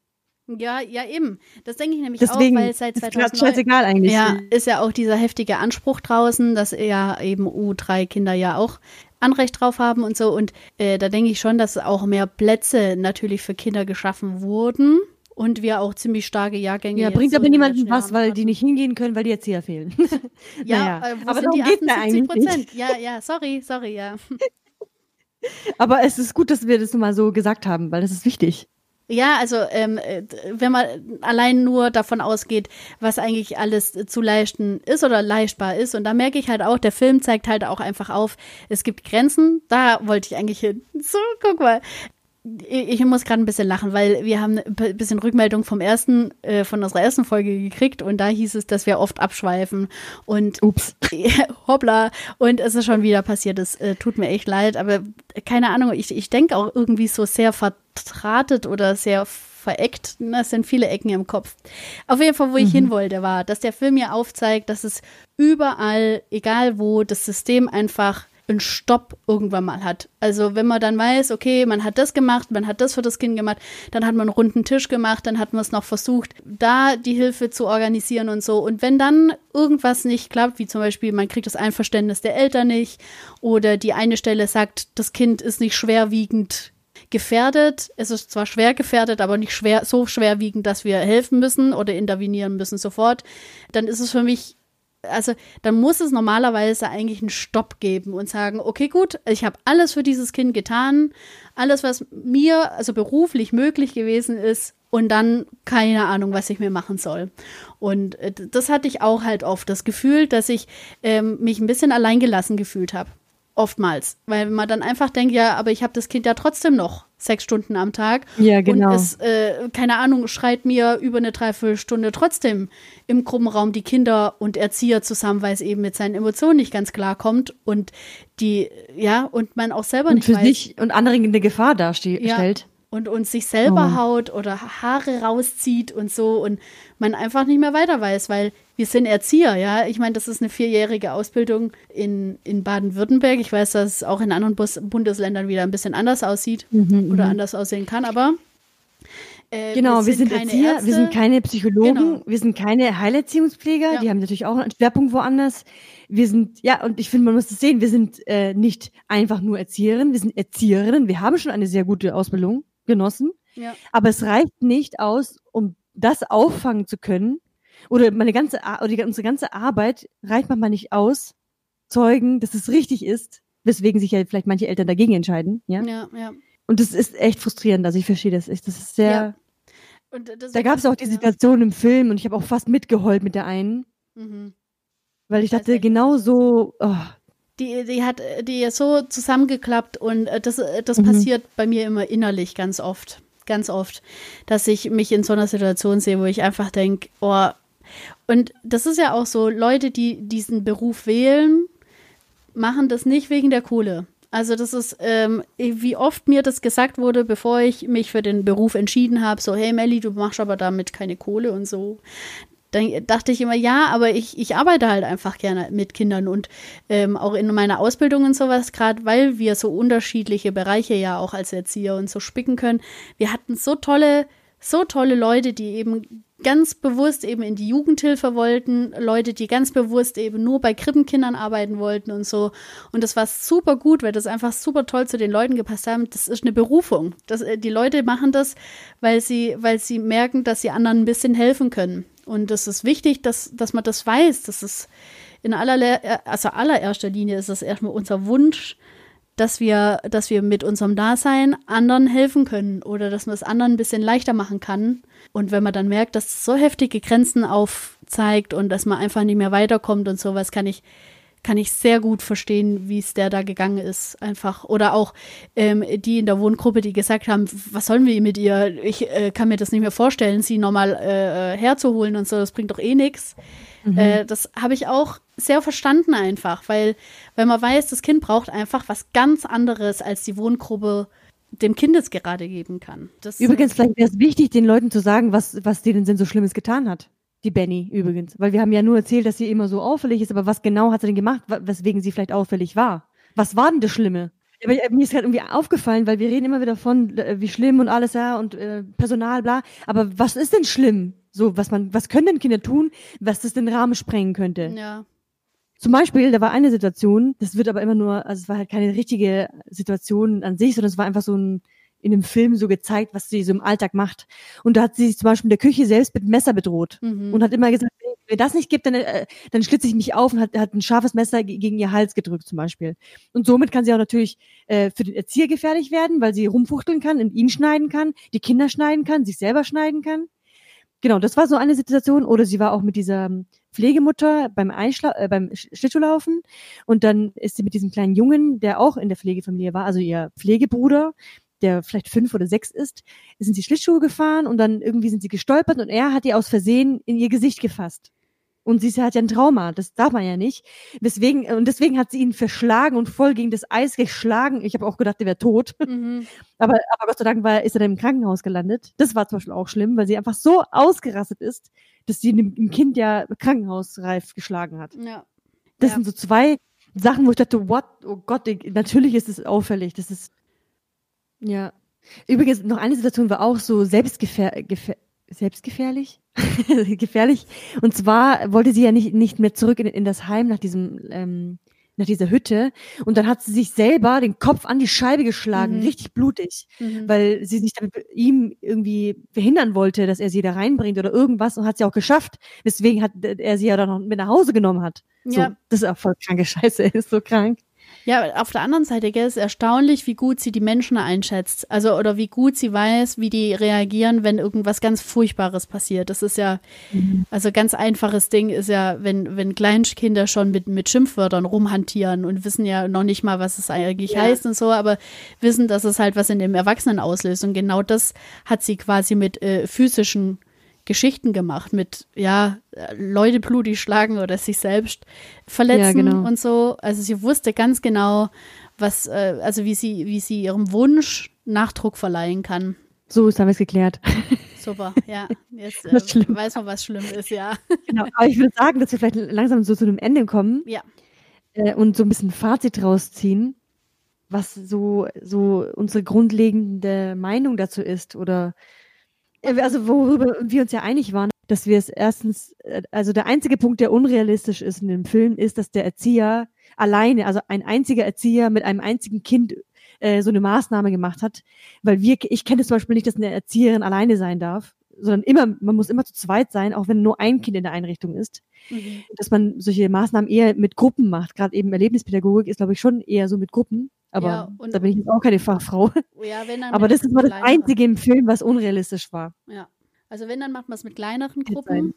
Ja, ja, eben. Das denke ich nämlich Deswegen auch, weil seit 2009 ist scheißegal eigentlich. Ja, ist ja auch dieser heftige Anspruch draußen, dass ja eben U3-Kinder ja auch Anrecht drauf haben und so. Und äh, da denke ich schon, dass auch mehr Plätze natürlich für Kinder geschaffen wurden und wir auch ziemlich starke Jahrgänge. Ja, bringt aber niemandem was, weil die nicht hingehen können, weil die Erzieher fehlen. [laughs] ja, naja. äh, aber sind die 78 Prozent? Ja, ja, sorry, sorry, ja. [laughs] aber es ist gut, dass wir das mal so gesagt haben, weil das ist wichtig. Ja, also ähm, äh, wenn man allein nur davon ausgeht, was eigentlich alles zu leisten ist oder leistbar ist. Und da merke ich halt auch, der Film zeigt halt auch einfach auf, es gibt Grenzen. Da wollte ich eigentlich hin. So, guck mal ich muss gerade ein bisschen lachen, weil wir haben ein bisschen Rückmeldung vom ersten, äh, von unserer ersten Folge gekriegt und da hieß es, dass wir oft abschweifen und Ups. [laughs] hoppla und es ist schon wieder passiert. Es äh, tut mir echt leid, aber keine Ahnung, ich, ich denke auch irgendwie so sehr vertratet oder sehr vereckt. Das sind viele Ecken im Kopf. Auf jeden Fall, wo ich mhm. hin wollte, war, dass der Film mir aufzeigt, dass es überall, egal wo, das System einfach einen Stopp irgendwann mal hat. Also wenn man dann weiß, okay, man hat das gemacht, man hat das für das Kind gemacht, dann hat man einen runden Tisch gemacht, dann hat man es noch versucht, da die Hilfe zu organisieren und so. Und wenn dann irgendwas nicht klappt, wie zum Beispiel, man kriegt das Einverständnis der Eltern nicht oder die eine Stelle sagt, das Kind ist nicht schwerwiegend gefährdet. Es ist zwar schwer gefährdet, aber nicht schwer, so schwerwiegend, dass wir helfen müssen oder intervenieren müssen sofort. Dann ist es für mich also dann muss es normalerweise eigentlich einen Stopp geben und sagen, okay, gut, ich habe alles für dieses Kind getan, alles, was mir also beruflich möglich gewesen ist, und dann keine Ahnung, was ich mir machen soll. Und äh, das hatte ich auch halt oft das Gefühl, dass ich ähm, mich ein bisschen alleingelassen gefühlt habe. Oftmals, weil man dann einfach denkt, ja, aber ich habe das Kind ja trotzdem noch sechs Stunden am Tag. Ja, genau. Und es, äh, keine Ahnung, schreit mir über eine Dreiviertelstunde trotzdem im Gruppenraum die Kinder und Erzieher zusammen, weil es eben mit seinen Emotionen nicht ganz klar kommt und die, ja, und man auch selber und nicht für weiß. sich und andere eine Gefahr darstellt. Ja. Und uns sich selber Oh. haut oder Haare rauszieht und so und man einfach nicht mehr weiter weiß, weil wir sind Erzieher, ja. Ich meine, das ist eine vierjährige Ausbildung in, in Baden-Württemberg. Ich weiß, dass es auch in anderen Bus Bundesländern wieder ein bisschen anders aussieht Mhm, oder mhm. anders aussehen kann, aber äh, Genau, wir sind, keine Erzieher, Ärzte. wir sind keine Psychologen, Genau. wir sind keine Heilerziehungspfleger, Ja. die haben natürlich auch einen Schwerpunkt woanders. Wir sind, ja, und ich finde, man muss das sehen, wir sind äh, nicht einfach nur Erzieherinnen, wir sind Erzieherinnen, wir haben schon eine sehr gute Ausbildung genossen, ja. aber es reicht nicht aus, um das auffangen zu können. Oder meine ganze, oder unsere ganze Arbeit reicht manchmal nicht aus, Zeugen, dass es richtig ist, weswegen sich ja vielleicht manche Eltern dagegen entscheiden, ja. ja, ja. Und das ist echt frustrierend, also ich verstehe das echt, das ist sehr, Ja. Und das- da gab es auch die. Situation im Film und ich habe auch fast mitgeheult mit der einen, Mhm. weil ich dachte, genau so, oh, Die, die hat die ist so zusammengeklappt und äh, das, äh, das Mhm. passiert bei mir immer innerlich ganz oft. Ganz oft, dass ich mich in so einer Situation sehe, wo ich einfach denke, oh, und das ist ja auch so, Leute, die diesen Beruf wählen, machen das nicht wegen der Kohle. Also das ist, ähm, wie oft mir das gesagt wurde, bevor ich mich für den Beruf entschieden habe, so, hey Melli, du machst aber damit keine Kohle und so. Dann dachte ich immer, ja, aber ich, ich arbeite halt einfach gerne mit Kindern und ähm, auch in meiner Ausbildung und sowas, gerade weil wir so unterschiedliche Bereiche ja auch als Erzieher und so spicken können. Wir hatten so tolle, so tolle Leute, die eben ganz bewusst eben in die Jugendhilfe wollten, Leute, die ganz bewusst eben nur bei Krippenkindern arbeiten wollten und so. Und das war super gut, weil das einfach super toll zu den Leuten gepasst haben. Das ist eine Berufung. Das, äh, die Leute machen das, weil sie, weil sie merken, dass sie anderen ein bisschen helfen können. Und das ist wichtig, dass, dass man das weiß. Das ist in aller, also allererster Linie ist das erstmal unser Wunsch, dass wir, dass wir mit unserem Dasein anderen helfen können oder dass man es anderen ein bisschen leichter machen kann. Und wenn man dann merkt, dass es so heftige Grenzen aufzeigt und dass man einfach nicht mehr weiterkommt und sowas, kann ich, kann ich sehr gut verstehen, wie es der da gegangen ist, einfach. Oder auch ähm, die in der Wohngruppe, die gesagt haben, was sollen wir mit ihr? Ich äh, kann mir das nicht mehr vorstellen, sie nochmal äh, herzuholen und so, das bringt doch eh nichts. Äh, das habe ich auch sehr verstanden einfach, weil, weil man weiß, das Kind braucht einfach was ganz anderes, als die Wohngruppe dem Kind es gerade geben kann. Das, Übrigens, vielleicht wäre es wichtig, den Leuten zu sagen, was, was denen denn so Schlimmes getan hat. Die Benny übrigens. Weil wir haben ja nur erzählt, dass sie immer so auffällig ist, aber was genau hat sie denn gemacht, weswegen sie vielleicht auffällig war? Was war denn das Schlimme? Aber ich- mir ist gerade irgendwie aufgefallen, weil wir reden immer wieder von, äh, wie schlimm und alles, ja, und äh, Personal, bla. Aber was ist denn schlimm? So, was man, was können denn Kinder tun, was das den Rahmen sprengen könnte? ja. Zum Beispiel, da war eine Situation, das wird aber immer nur, also es war halt keine richtige Situation an sich, sondern es war einfach so ein, in einem Film so gezeigt, was sie so im Alltag macht. Und da hat sie sich zum Beispiel in der Küche selbst mit Messer bedroht Mhm. und hat immer gesagt, wenn das nicht gibt, dann, äh, dann schlitze ich mich auf und hat, hat ein scharfes Messer ge- gegen ihr Hals gedrückt zum Beispiel. Und somit kann sie auch natürlich äh, für den Erzieher gefährlich werden, weil sie rumfuchteln kann und ihn schneiden kann, die Kinder schneiden kann, sich selber schneiden kann. Genau, das war so eine Situation. Oder sie war auch mit dieser ähm, Pflegemutter beim Einschla äh, beim Sch- Schlittschuhlaufen und dann ist sie mit diesem kleinen Jungen, der auch in der Pflegefamilie war, also ihr Pflegebruder, der vielleicht fünf oder sechs ist, sind sie Schlittschuhe gefahren und dann irgendwie sind sie gestolpert und er hat ihr aus Versehen in ihr Gesicht gefasst. Und sie hat ja ein Trauma, das darf man ja nicht. Deswegen, und deswegen hat sie ihn verschlagen und voll gegen das Eis geschlagen. Ich habe auch gedacht, der wäre tot. Mhm. [laughs] Aber, aber Gott sei Dank war, ist er dann im Krankenhaus gelandet. Das war zum Beispiel auch schlimm, weil sie einfach so ausgerastet ist, dass sie dem, dem Kind ja krankenhausreif geschlagen hat. ja. Das Ja. sind so zwei Sachen, wo ich dachte, what? Oh Gott, natürlich ist es auffällig. Das ist, ja. Übrigens, noch eine Situation war auch so selbstgefähr gefähr selbstgefährlich. [laughs] gefährlich. Und zwar wollte sie ja nicht, nicht mehr zurück in, in das Heim nach diesem, ähm, nach dieser Hütte. Und dann hat sie sich selber den Kopf an die Scheibe geschlagen, mhm. richtig blutig, mhm. weil sie sich damit ihm irgendwie verhindern wollte, dass er sie da reinbringt oder irgendwas und hat sie auch geschafft. Deswegen hat er sie ja dann noch mit nach Hause genommen hat. Ja. So, das ist auch voll kranke Scheiße, er [laughs] ist so krank. Ja, auf der anderen Seite gell, ist erstaunlich, wie gut sie die Menschen einschätzt. Also, oder wie gut sie weiß, wie die reagieren, wenn irgendwas ganz Furchtbares passiert. Das ist ja, mhm. also ganz einfaches Ding ist ja, wenn, wenn Kleinkinder schon mit, mit Schimpfwörtern rumhantieren und wissen ja noch nicht mal, was es eigentlich ja. heißt und so, aber wissen, dass es halt was in dem Erwachsenen auslöst. Und genau das hat sie quasi mit äh, physischen Geschichten gemacht mit, ja, Leute blutig schlagen oder sich selbst verletzen ja, genau. und so. Also sie wusste ganz genau, was, äh, also wie sie, wie sie ihrem Wunsch Nachdruck verleihen kann. So ist damit geklärt. [laughs] Super, ja. Jetzt äh, weiß man, was schlimm ist, ja. Genau, aber ich würde sagen, dass wir vielleicht langsam so zu einem Ende kommen. Ja. Äh, und so ein bisschen Fazit rausziehen, was so, so unsere grundlegende Meinung dazu ist oder also worüber wir uns ja einig waren, dass wir es erstens, äh, also der einzige Punkt, der unrealistisch ist in dem Film, ist, dass der Erzieher alleine, also ein einziger Erzieher mit einem einzigen Kind äh, so eine Maßnahme gemacht hat, weil wir, ich kenne zum Beispiel nicht, dass eine Erzieherin alleine sein darf, sondern immer, man muss immer zu zweit sein, auch wenn nur ein Kind in der Einrichtung ist. Mhm. Dass man solche Maßnahmen eher mit Gruppen macht. Gerade eben Erlebnispädagogik ist, glaube ich, schon eher so mit Gruppen. Aber ja, da bin ich jetzt auch keine Fachfrau. Ja, aber das ist mal das Einzige im Film, was unrealistisch war. Ja. Also wenn, dann macht man es mit kleineren Gruppen,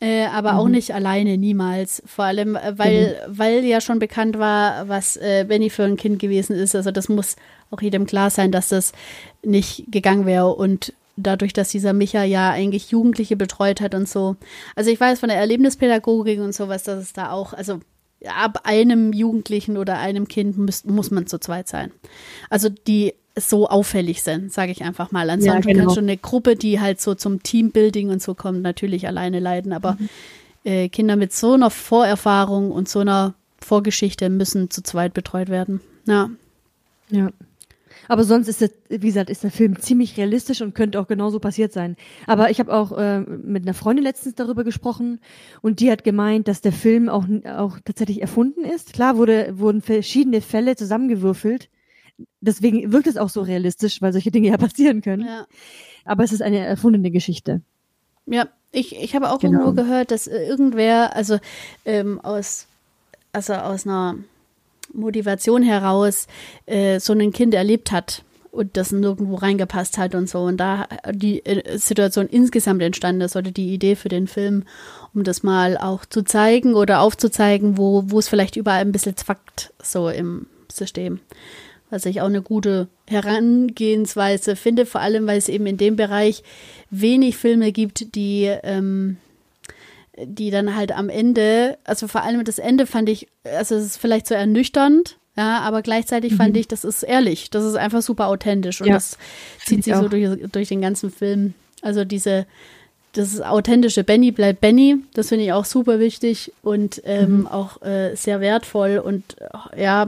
äh, aber mhm. auch nicht alleine, niemals. Vor allem, äh, weil, mhm. weil ja schon bekannt war, was äh, Benny für ein Kind gewesen ist. Also das muss auch jedem klar sein, dass das nicht gegangen wäre. Und dadurch, dass dieser Micha ja eigentlich Jugendliche betreut hat und so. Also ich weiß von der Erlebnispädagogik und sowas, dass es da auch, also ab einem Jugendlichen oder einem Kind muss, muss man zu zweit sein. Also die so auffällig sind, sage ich einfach mal. Ansonsten ja, genau. kann schon eine Gruppe, die halt so zum Teambuilding und so kommt, natürlich alleine leiden. Aber mhm. äh, Kinder mit so einer Vorerfahrung und so einer Vorgeschichte müssen zu zweit betreut werden. Ja. Ja. Aber sonst ist der, wie gesagt, ist der Film ziemlich realistisch und könnte auch genauso passiert sein. Aber ich habe auch äh, mit einer Freundin letztens darüber gesprochen und die hat gemeint, dass der Film auch, auch tatsächlich erfunden ist. Klar wurde, wurden verschiedene Fälle zusammengewürfelt. Deswegen wirkt es auch so realistisch, weil solche Dinge ja [laughs] passieren können. Ja. Aber es ist eine erfundene Geschichte. Ja, ich, ich habe auch genau. irgendwo gehört, dass irgendwer, also ähm, aus, also aus einer Motivation heraus äh, so ein Kind erlebt hat und das nirgendwo reingepasst hat und so. Und da die äh, Situation insgesamt entstanden ist oder die Idee für den Film, um das mal auch zu zeigen oder aufzuzeigen, wo, wo es vielleicht überall ein bisschen zwackt, so im System. Was ich auch eine gute Herangehensweise finde, vor allem, weil es eben in dem Bereich wenig Filme gibt, die ähm, die dann halt am Ende, also vor allem das Ende fand ich, also es ist vielleicht so ernüchternd, ja, aber gleichzeitig mhm. fand ich, das ist ehrlich, das ist einfach super authentisch und ja, das zieht sich so durch, durch den ganzen Film. Also diese, das authentische Benny bleibt Benny, das finde ich auch super wichtig und ähm, mhm. auch äh, sehr wertvoll und ja,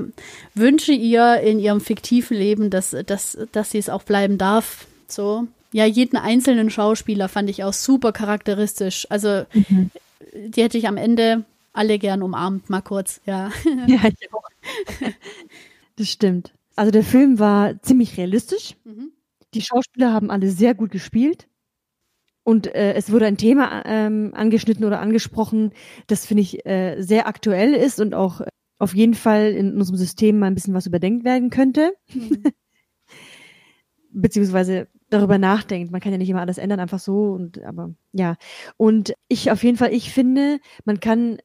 wünsche ihr in ihrem fiktiven Leben, dass, dass, dass sie es auch bleiben darf. So, ja, jeden einzelnen Schauspieler fand ich auch super charakteristisch. Also, mhm. Die hätte ich am Ende alle gern umarmt, mal kurz, ja. [laughs] Ja, ich auch. [laughs] Das stimmt. Also der Film war ziemlich realistisch. Mhm. Die Schauspieler haben alle sehr gut gespielt. Und äh, es wurde ein Thema ähm, angeschnitten oder angesprochen, das finde ich äh, sehr aktuell ist und auch auf jeden Fall in unserem System mal ein bisschen was überdenkt werden könnte. Mhm. [laughs] Beziehungsweise darüber nachdenkt. Man kann ja nicht immer alles ändern, einfach so und aber ja. Und ich auf jeden Fall, ich finde, man kann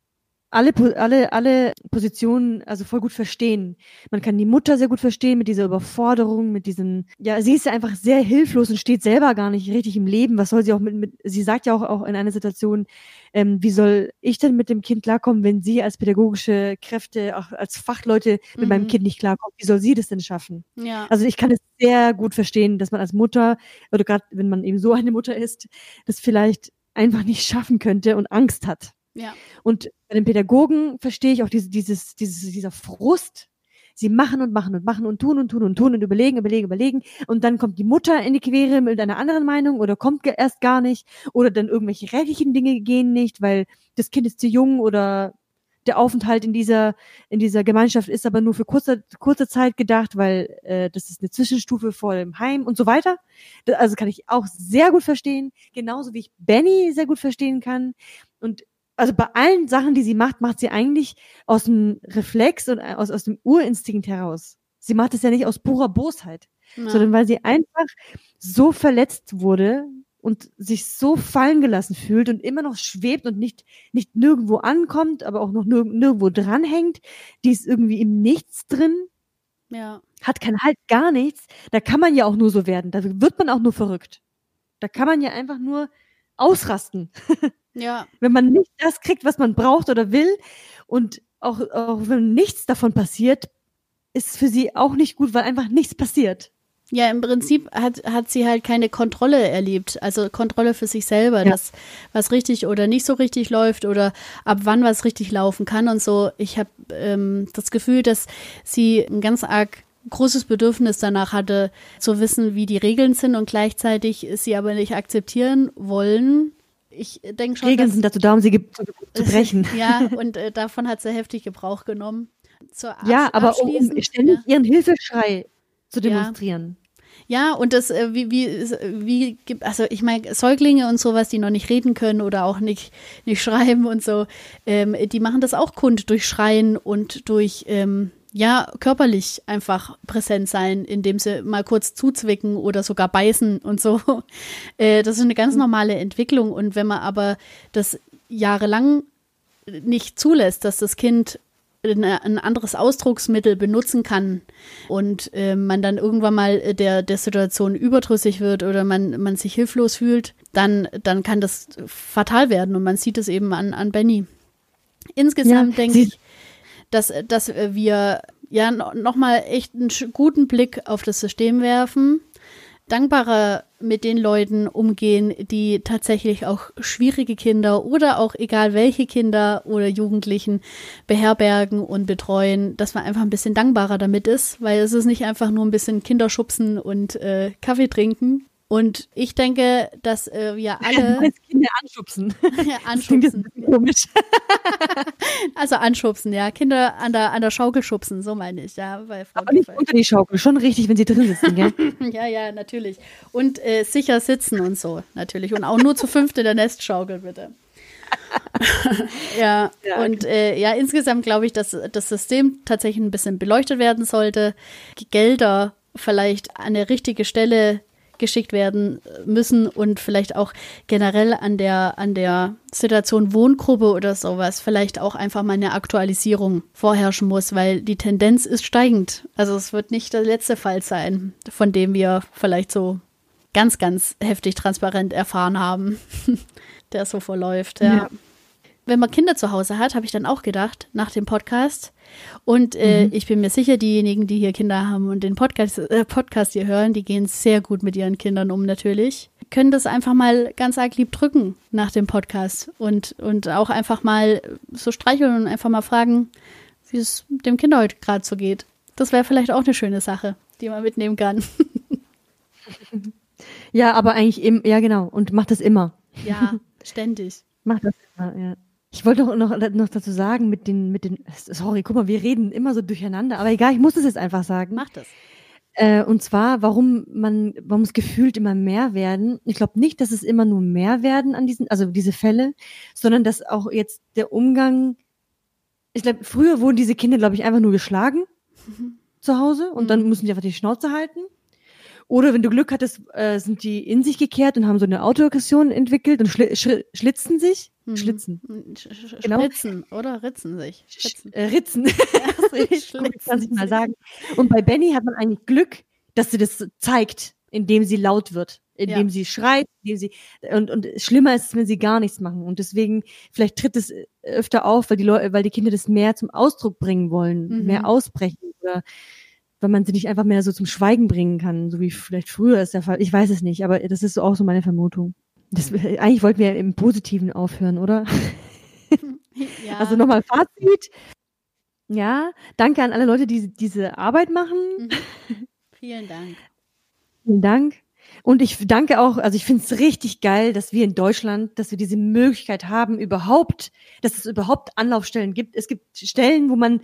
alle, alle, alle Positionen also voll gut verstehen. Man kann die Mutter sehr gut verstehen mit dieser Überforderung, mit diesen, ja, sie ist ja einfach sehr hilflos und steht selber gar nicht richtig im Leben. Was soll sie auch mit, mit sie sagt ja auch, auch in einer Situation, ähm, wie soll ich denn mit dem Kind klarkommen, wenn sie als pädagogische Kräfte, auch als Fachleute mit mhm. meinem Kind nicht klarkommt? Wie soll sie das denn schaffen? Ja. Also ich kann es sehr gut verstehen, dass man als Mutter, oder gerade wenn man eben so eine Mutter ist, das vielleicht einfach nicht schaffen könnte und Angst hat. Ja. Und bei den Pädagogen verstehe ich auch diese, dieses, dieses, dieser Frust. Sie machen und machen und machen und tun und tun und tun und überlegen, überlegen, überlegen. Und dann kommt die Mutter in die Quere mit einer anderen Meinung oder kommt erst gar nicht. Oder dann irgendwelche rechtlichen Dinge gehen nicht, weil das Kind ist zu jung oder der Aufenthalt in dieser, in dieser Gemeinschaft ist aber nur für kurze, kurze Zeit gedacht, weil äh, das ist eine Zwischenstufe vor dem Heim und so weiter. Das, also kann ich auch sehr gut verstehen, genauso wie ich Benny sehr gut verstehen kann. Und also bei allen Sachen, die sie macht, macht sie eigentlich aus dem Reflex und äh, aus, aus dem Urinstinkt heraus. Sie macht es ja nicht aus purer Bosheit, ja. sondern weil sie einfach so verletzt wurde und sich so fallen gelassen fühlt und immer noch schwebt und nicht, nicht nirgendwo ankommt, aber auch noch nirg nirgendwo dranhängt. Die ist irgendwie im Nichts drin. Ja. Hat kein Halt, gar nichts. Da kann man ja auch nur so werden. Da wird man auch nur verrückt. Da kann man ja einfach nur ausrasten. [laughs] Ja. Wenn man nicht das kriegt, was man braucht oder will und auch, auch wenn nichts davon passiert, ist für sie auch nicht gut, weil einfach nichts passiert. Ja, im Prinzip hat, hat sie halt keine Kontrolle erlebt. Also Kontrolle für sich selber, ja. dass was richtig oder nicht so richtig läuft oder ab wann was richtig laufen kann und so. Ich habe ähm, das Gefühl, dass sie ein ganz arg großes Bedürfnis danach hatte, zu wissen, wie die Regeln sind und gleichzeitig sie aber nicht akzeptieren wollen, ich denke schon. Regeln sind dazu da, um sie zu, zu brechen. [laughs] ja, und äh, davon hat sie heftig Gebrauch genommen. ja, aber um, um ständig ja. ihren Hilfeschrei zu demonstrieren. Ja. ja und das, äh, wie, wie, wie, also ich meine, Säuglinge und sowas, die noch nicht reden können oder auch nicht, nicht [laughs] schreiben und so, ähm, die machen das auch kund durch Schreien und durch, ähm, ja, körperlich einfach präsent sein, indem sie mal kurz zuzwicken oder sogar beißen und so. [laughs] Äh, das ist eine ganz mhm. normale Entwicklung. Und wenn man aber das jahrelang nicht zulässt, dass das Kind ein anderes Ausdrucksmittel benutzen kann und äh, man dann irgendwann mal der, der Situation überdrüssig wird oder man, man sich hilflos fühlt, dann, dann kann das fatal werden. Und man sieht es eben an, an Benny. Insgesamt ja, denke ich, dass, dass wir ja nochmal echt einen guten Blick auf das System werfen, dankbarer mit den Leuten umgehen, die tatsächlich auch schwierige Kinder oder auch egal welche Kinder oder Jugendlichen beherbergen und betreuen, dass man einfach ein bisschen dankbarer damit ist, weil es ist nicht einfach nur ein bisschen Kinderschubsen und äh, Kaffee trinken, und ich denke, dass äh, wir alle. Ja, Kinder anschubsen. [laughs] ja, anschubsen. komisch. [laughs] also anschubsen, ja. Kinder an der, an der Schaukel schubsen, so meine ich, ja. Bei Frau Aber nicht unter die Schaukel, schon richtig, wenn sie drin sitzen, gell? [laughs] ja, ja, natürlich. Und äh, sicher sitzen und so, natürlich. Und auch nur zu fünft in der Nestschaukel, bitte. ja, ja, und äh, ja, insgesamt glaube ich, dass das System tatsächlich ein bisschen beleuchtet werden sollte. Gelder vielleicht an der richtige Stelle geschickt werden müssen und vielleicht auch generell an der, an der Situation Wohngruppe oder sowas vielleicht auch einfach mal eine Aktualisierung vorherrschen muss, weil die Tendenz ist steigend. Also es wird nicht der letzte Fall sein, von dem wir vielleicht so ganz, ganz heftig transparent erfahren haben, [laughs] der so verläuft. ja. ja wenn man Kinder zu Hause hat, habe ich dann auch gedacht, nach dem Podcast. Und äh, mhm. ich bin mir sicher, diejenigen, die hier Kinder haben und den Podcast, äh, Podcast hier hören, die gehen sehr gut mit ihren Kindern um natürlich. Können das einfach mal ganz arg lieb drücken nach dem Podcast und, und auch einfach mal so streicheln und einfach mal fragen, wie es dem Kind heute gerade so geht. Das wäre vielleicht auch eine schöne Sache, die man mitnehmen kann. [laughs] ja, aber eigentlich eben, ja genau, und macht das immer. Ja, [laughs] ständig. Macht das immer, ja. Ich wollte noch, noch, noch dazu sagen, mit den, mit den, sorry, guck mal, wir reden immer so durcheinander, aber egal, ich muss es jetzt einfach sagen. Mach das. Äh, und zwar, warum man, warum es gefühlt immer mehr werden. Ich glaube nicht, dass es immer nur mehr werden an diesen, also diese Fälle, sondern dass auch jetzt der Umgang, ich glaube, früher wurden diese Kinder, glaube ich, einfach nur geschlagen mhm. zu Hause und mhm. dann mussten die einfach die Schnauze halten. Oder wenn du Glück hattest, äh, sind die in sich gekehrt und haben so eine Autoaggression entwickelt und schli schli schlitzen sich. Mhm. Schlitzen. Sch genau. Schlitzen oder ritzen sich. Ritzen. Äh, ritzen. [laughs] Ja, [laughs] kann ich mal sagen. Und bei Benny hat man eigentlich Glück, dass sie das zeigt, indem sie laut wird, indem ja. sie schreit, indem sie und und schlimmer ist es, wenn sie gar nichts machen und deswegen vielleicht tritt es öfter auf, weil die Leute, weil die Kinder das mehr zum Ausdruck bringen wollen, mhm. mehr ausbrechen oder weil man sie nicht einfach mehr so zum Schweigen bringen kann, so wie vielleicht früher ist der Fall. Ich weiß es nicht, aber das ist auch so meine Vermutung. Das, eigentlich wollten wir im Positiven aufhören, oder? [laughs] Ja. Also nochmal Fazit. Ja, danke an alle Leute, die diese Arbeit machen. Mhm. Vielen Dank. Vielen Dank. Und ich danke auch, also ich finde es richtig geil, dass wir in Deutschland, dass wir diese Möglichkeit haben, überhaupt, dass es überhaupt Anlaufstellen gibt. Es gibt Stellen, wo man,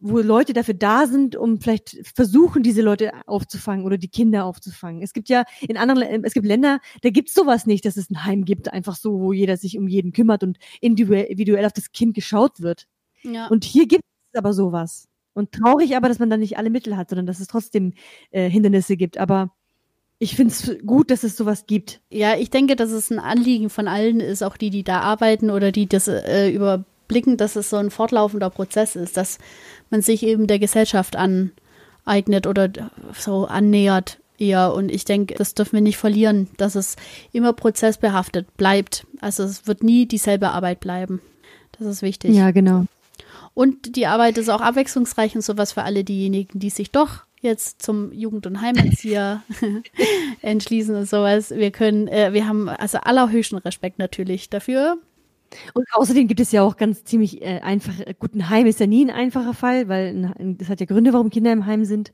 wo Leute dafür da sind, um vielleicht versuchen, diese Leute aufzufangen oder die Kinder aufzufangen. Es gibt ja in anderen, es gibt Länder, da gibt es sowas nicht, dass es ein Heim gibt, einfach so, wo jeder sich um jeden kümmert und individuell auf das Kind geschaut wird. Ja. Und hier gibt es aber sowas. Und traurig aber, dass man da nicht alle Mittel hat, sondern dass es trotzdem äh, Hindernisse gibt. Aber ich finde es gut, dass es sowas gibt. Ja, ich denke, dass es ein Anliegen von allen ist, auch die, die da arbeiten oder die das äh, überblicken, dass es so ein fortlaufender Prozess ist, dass man sich eben der Gesellschaft aneignet oder so annähert eher. Und ich denke, das dürfen wir nicht verlieren, dass es immer prozessbehaftet bleibt. Also es wird nie dieselbe Arbeit bleiben. Das ist wichtig. Ja, genau. Und die Arbeit ist auch abwechslungsreich und sowas für alle diejenigen, die sich doch jetzt zum Jugend- und Heimerzieher [laughs] entschließen und sowas. Wir können, äh, wir haben also allerhöchsten Respekt natürlich dafür. Und außerdem gibt es ja auch ganz ziemlich äh, einfach, äh, gut, ein Heim ist ja nie ein einfacher Fall, weil das hat ja Gründe, warum Kinder im Heim sind.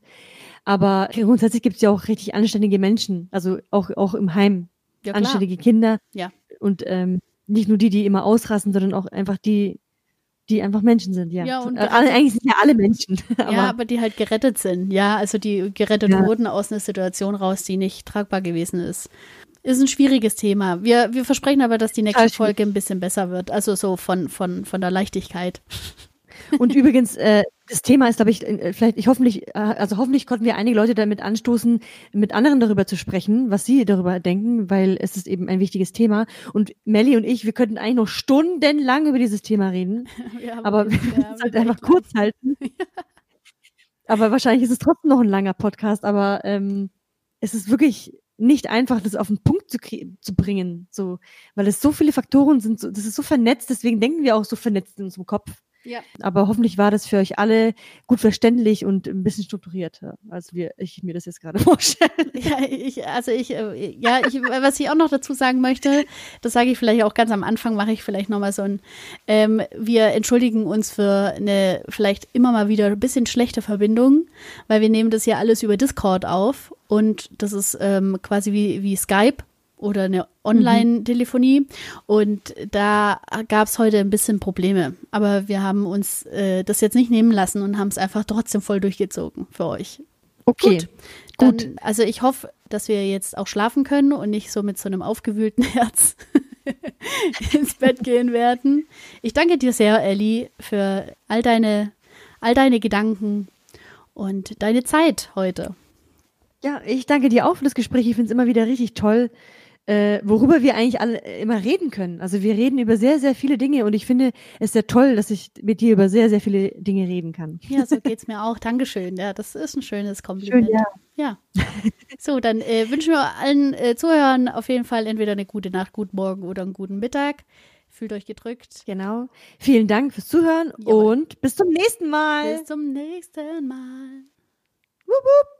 Aber grundsätzlich gibt es ja auch richtig anständige Menschen, also auch, auch im Heim. Ja, anständige Kinder. Ja. Und ähm, nicht nur die, die immer ausrasten, sondern auch einfach die, die einfach Menschen sind, ja. ja und äh, eigentlich sind ja alle Menschen. [laughs] aber ja, aber die halt gerettet sind, ja. Also die gerettet ja. wurden aus einer Situation raus, die nicht tragbar gewesen ist. Ist ein schwieriges Thema. Wir, wir versprechen aber, dass die nächste Folge ein bisschen besser wird. Also so von, von, von der Leichtigkeit. Und [laughs] übrigens, äh, das Thema ist, glaube ich, äh, vielleicht, ich hoffentlich, äh, also hoffentlich konnten wir einige Leute damit anstoßen, mit anderen darüber zu sprechen, was sie darüber denken, weil es ist eben ein wichtiges Thema. Und Melly und ich, wir könnten eigentlich noch stundenlang über dieses Thema reden. [laughs] Ja, aber wir müssen es halt einfach kurz halten. [laughs] aber wahrscheinlich ist es trotzdem noch ein langer Podcast, aber ähm, es ist wirklich nicht einfach, das auf den Punkt zu, zu bringen, so, weil es so viele Faktoren sind, so, das ist so vernetzt, deswegen denken wir auch so vernetzt in unserem Kopf. Ja. Aber hoffentlich war das für euch alle gut verständlich und ein bisschen strukturiert, als wir, ich mir das jetzt gerade [laughs] vorstelle. Ja, ich, also ich, äh, ja, ich, was ich auch noch dazu sagen möchte, das sage ich vielleicht auch ganz am Anfang, mache ich vielleicht nochmal so ein, ähm, wir entschuldigen uns für eine vielleicht immer mal wieder ein bisschen schlechte Verbindung, weil wir nehmen das ja alles über Discord auf und das ist ähm, quasi wie, wie Skype oder eine Online-Telefonie. Mhm. Und da gab es heute ein bisschen Probleme. Aber wir haben uns äh, das jetzt nicht nehmen lassen und haben es einfach trotzdem voll durchgezogen für euch. Okay. Gut. Dann, Gut. Also ich hoffe, dass wir jetzt auch schlafen können und nicht so mit so einem aufgewühlten [laughs] Herz [laughs] ins Bett gehen werden. Ich danke dir sehr, Ellie, für all deine, all deine Gedanken und deine Zeit heute. Ja, ich danke dir auch für das Gespräch. Ich finde es immer wieder richtig toll, äh, worüber wir eigentlich alle äh, immer reden können. Also wir reden über sehr, sehr viele Dinge und ich finde es sehr toll, dass ich mit dir über sehr, sehr viele Dinge reden kann. Ja, so [laughs] geht's mir auch. Dankeschön. Ja, das ist ein schönes Kompliment. Schön, ja. ja. So, dann äh, wünschen wir allen äh, Zuhörern auf jeden Fall entweder eine gute Nacht, guten Morgen oder einen guten Mittag. Fühlt euch gedrückt. Genau. Vielen Dank fürs Zuhören Jawohl. und bis zum nächsten Mal. Bis zum nächsten Mal. Wupp, wupp.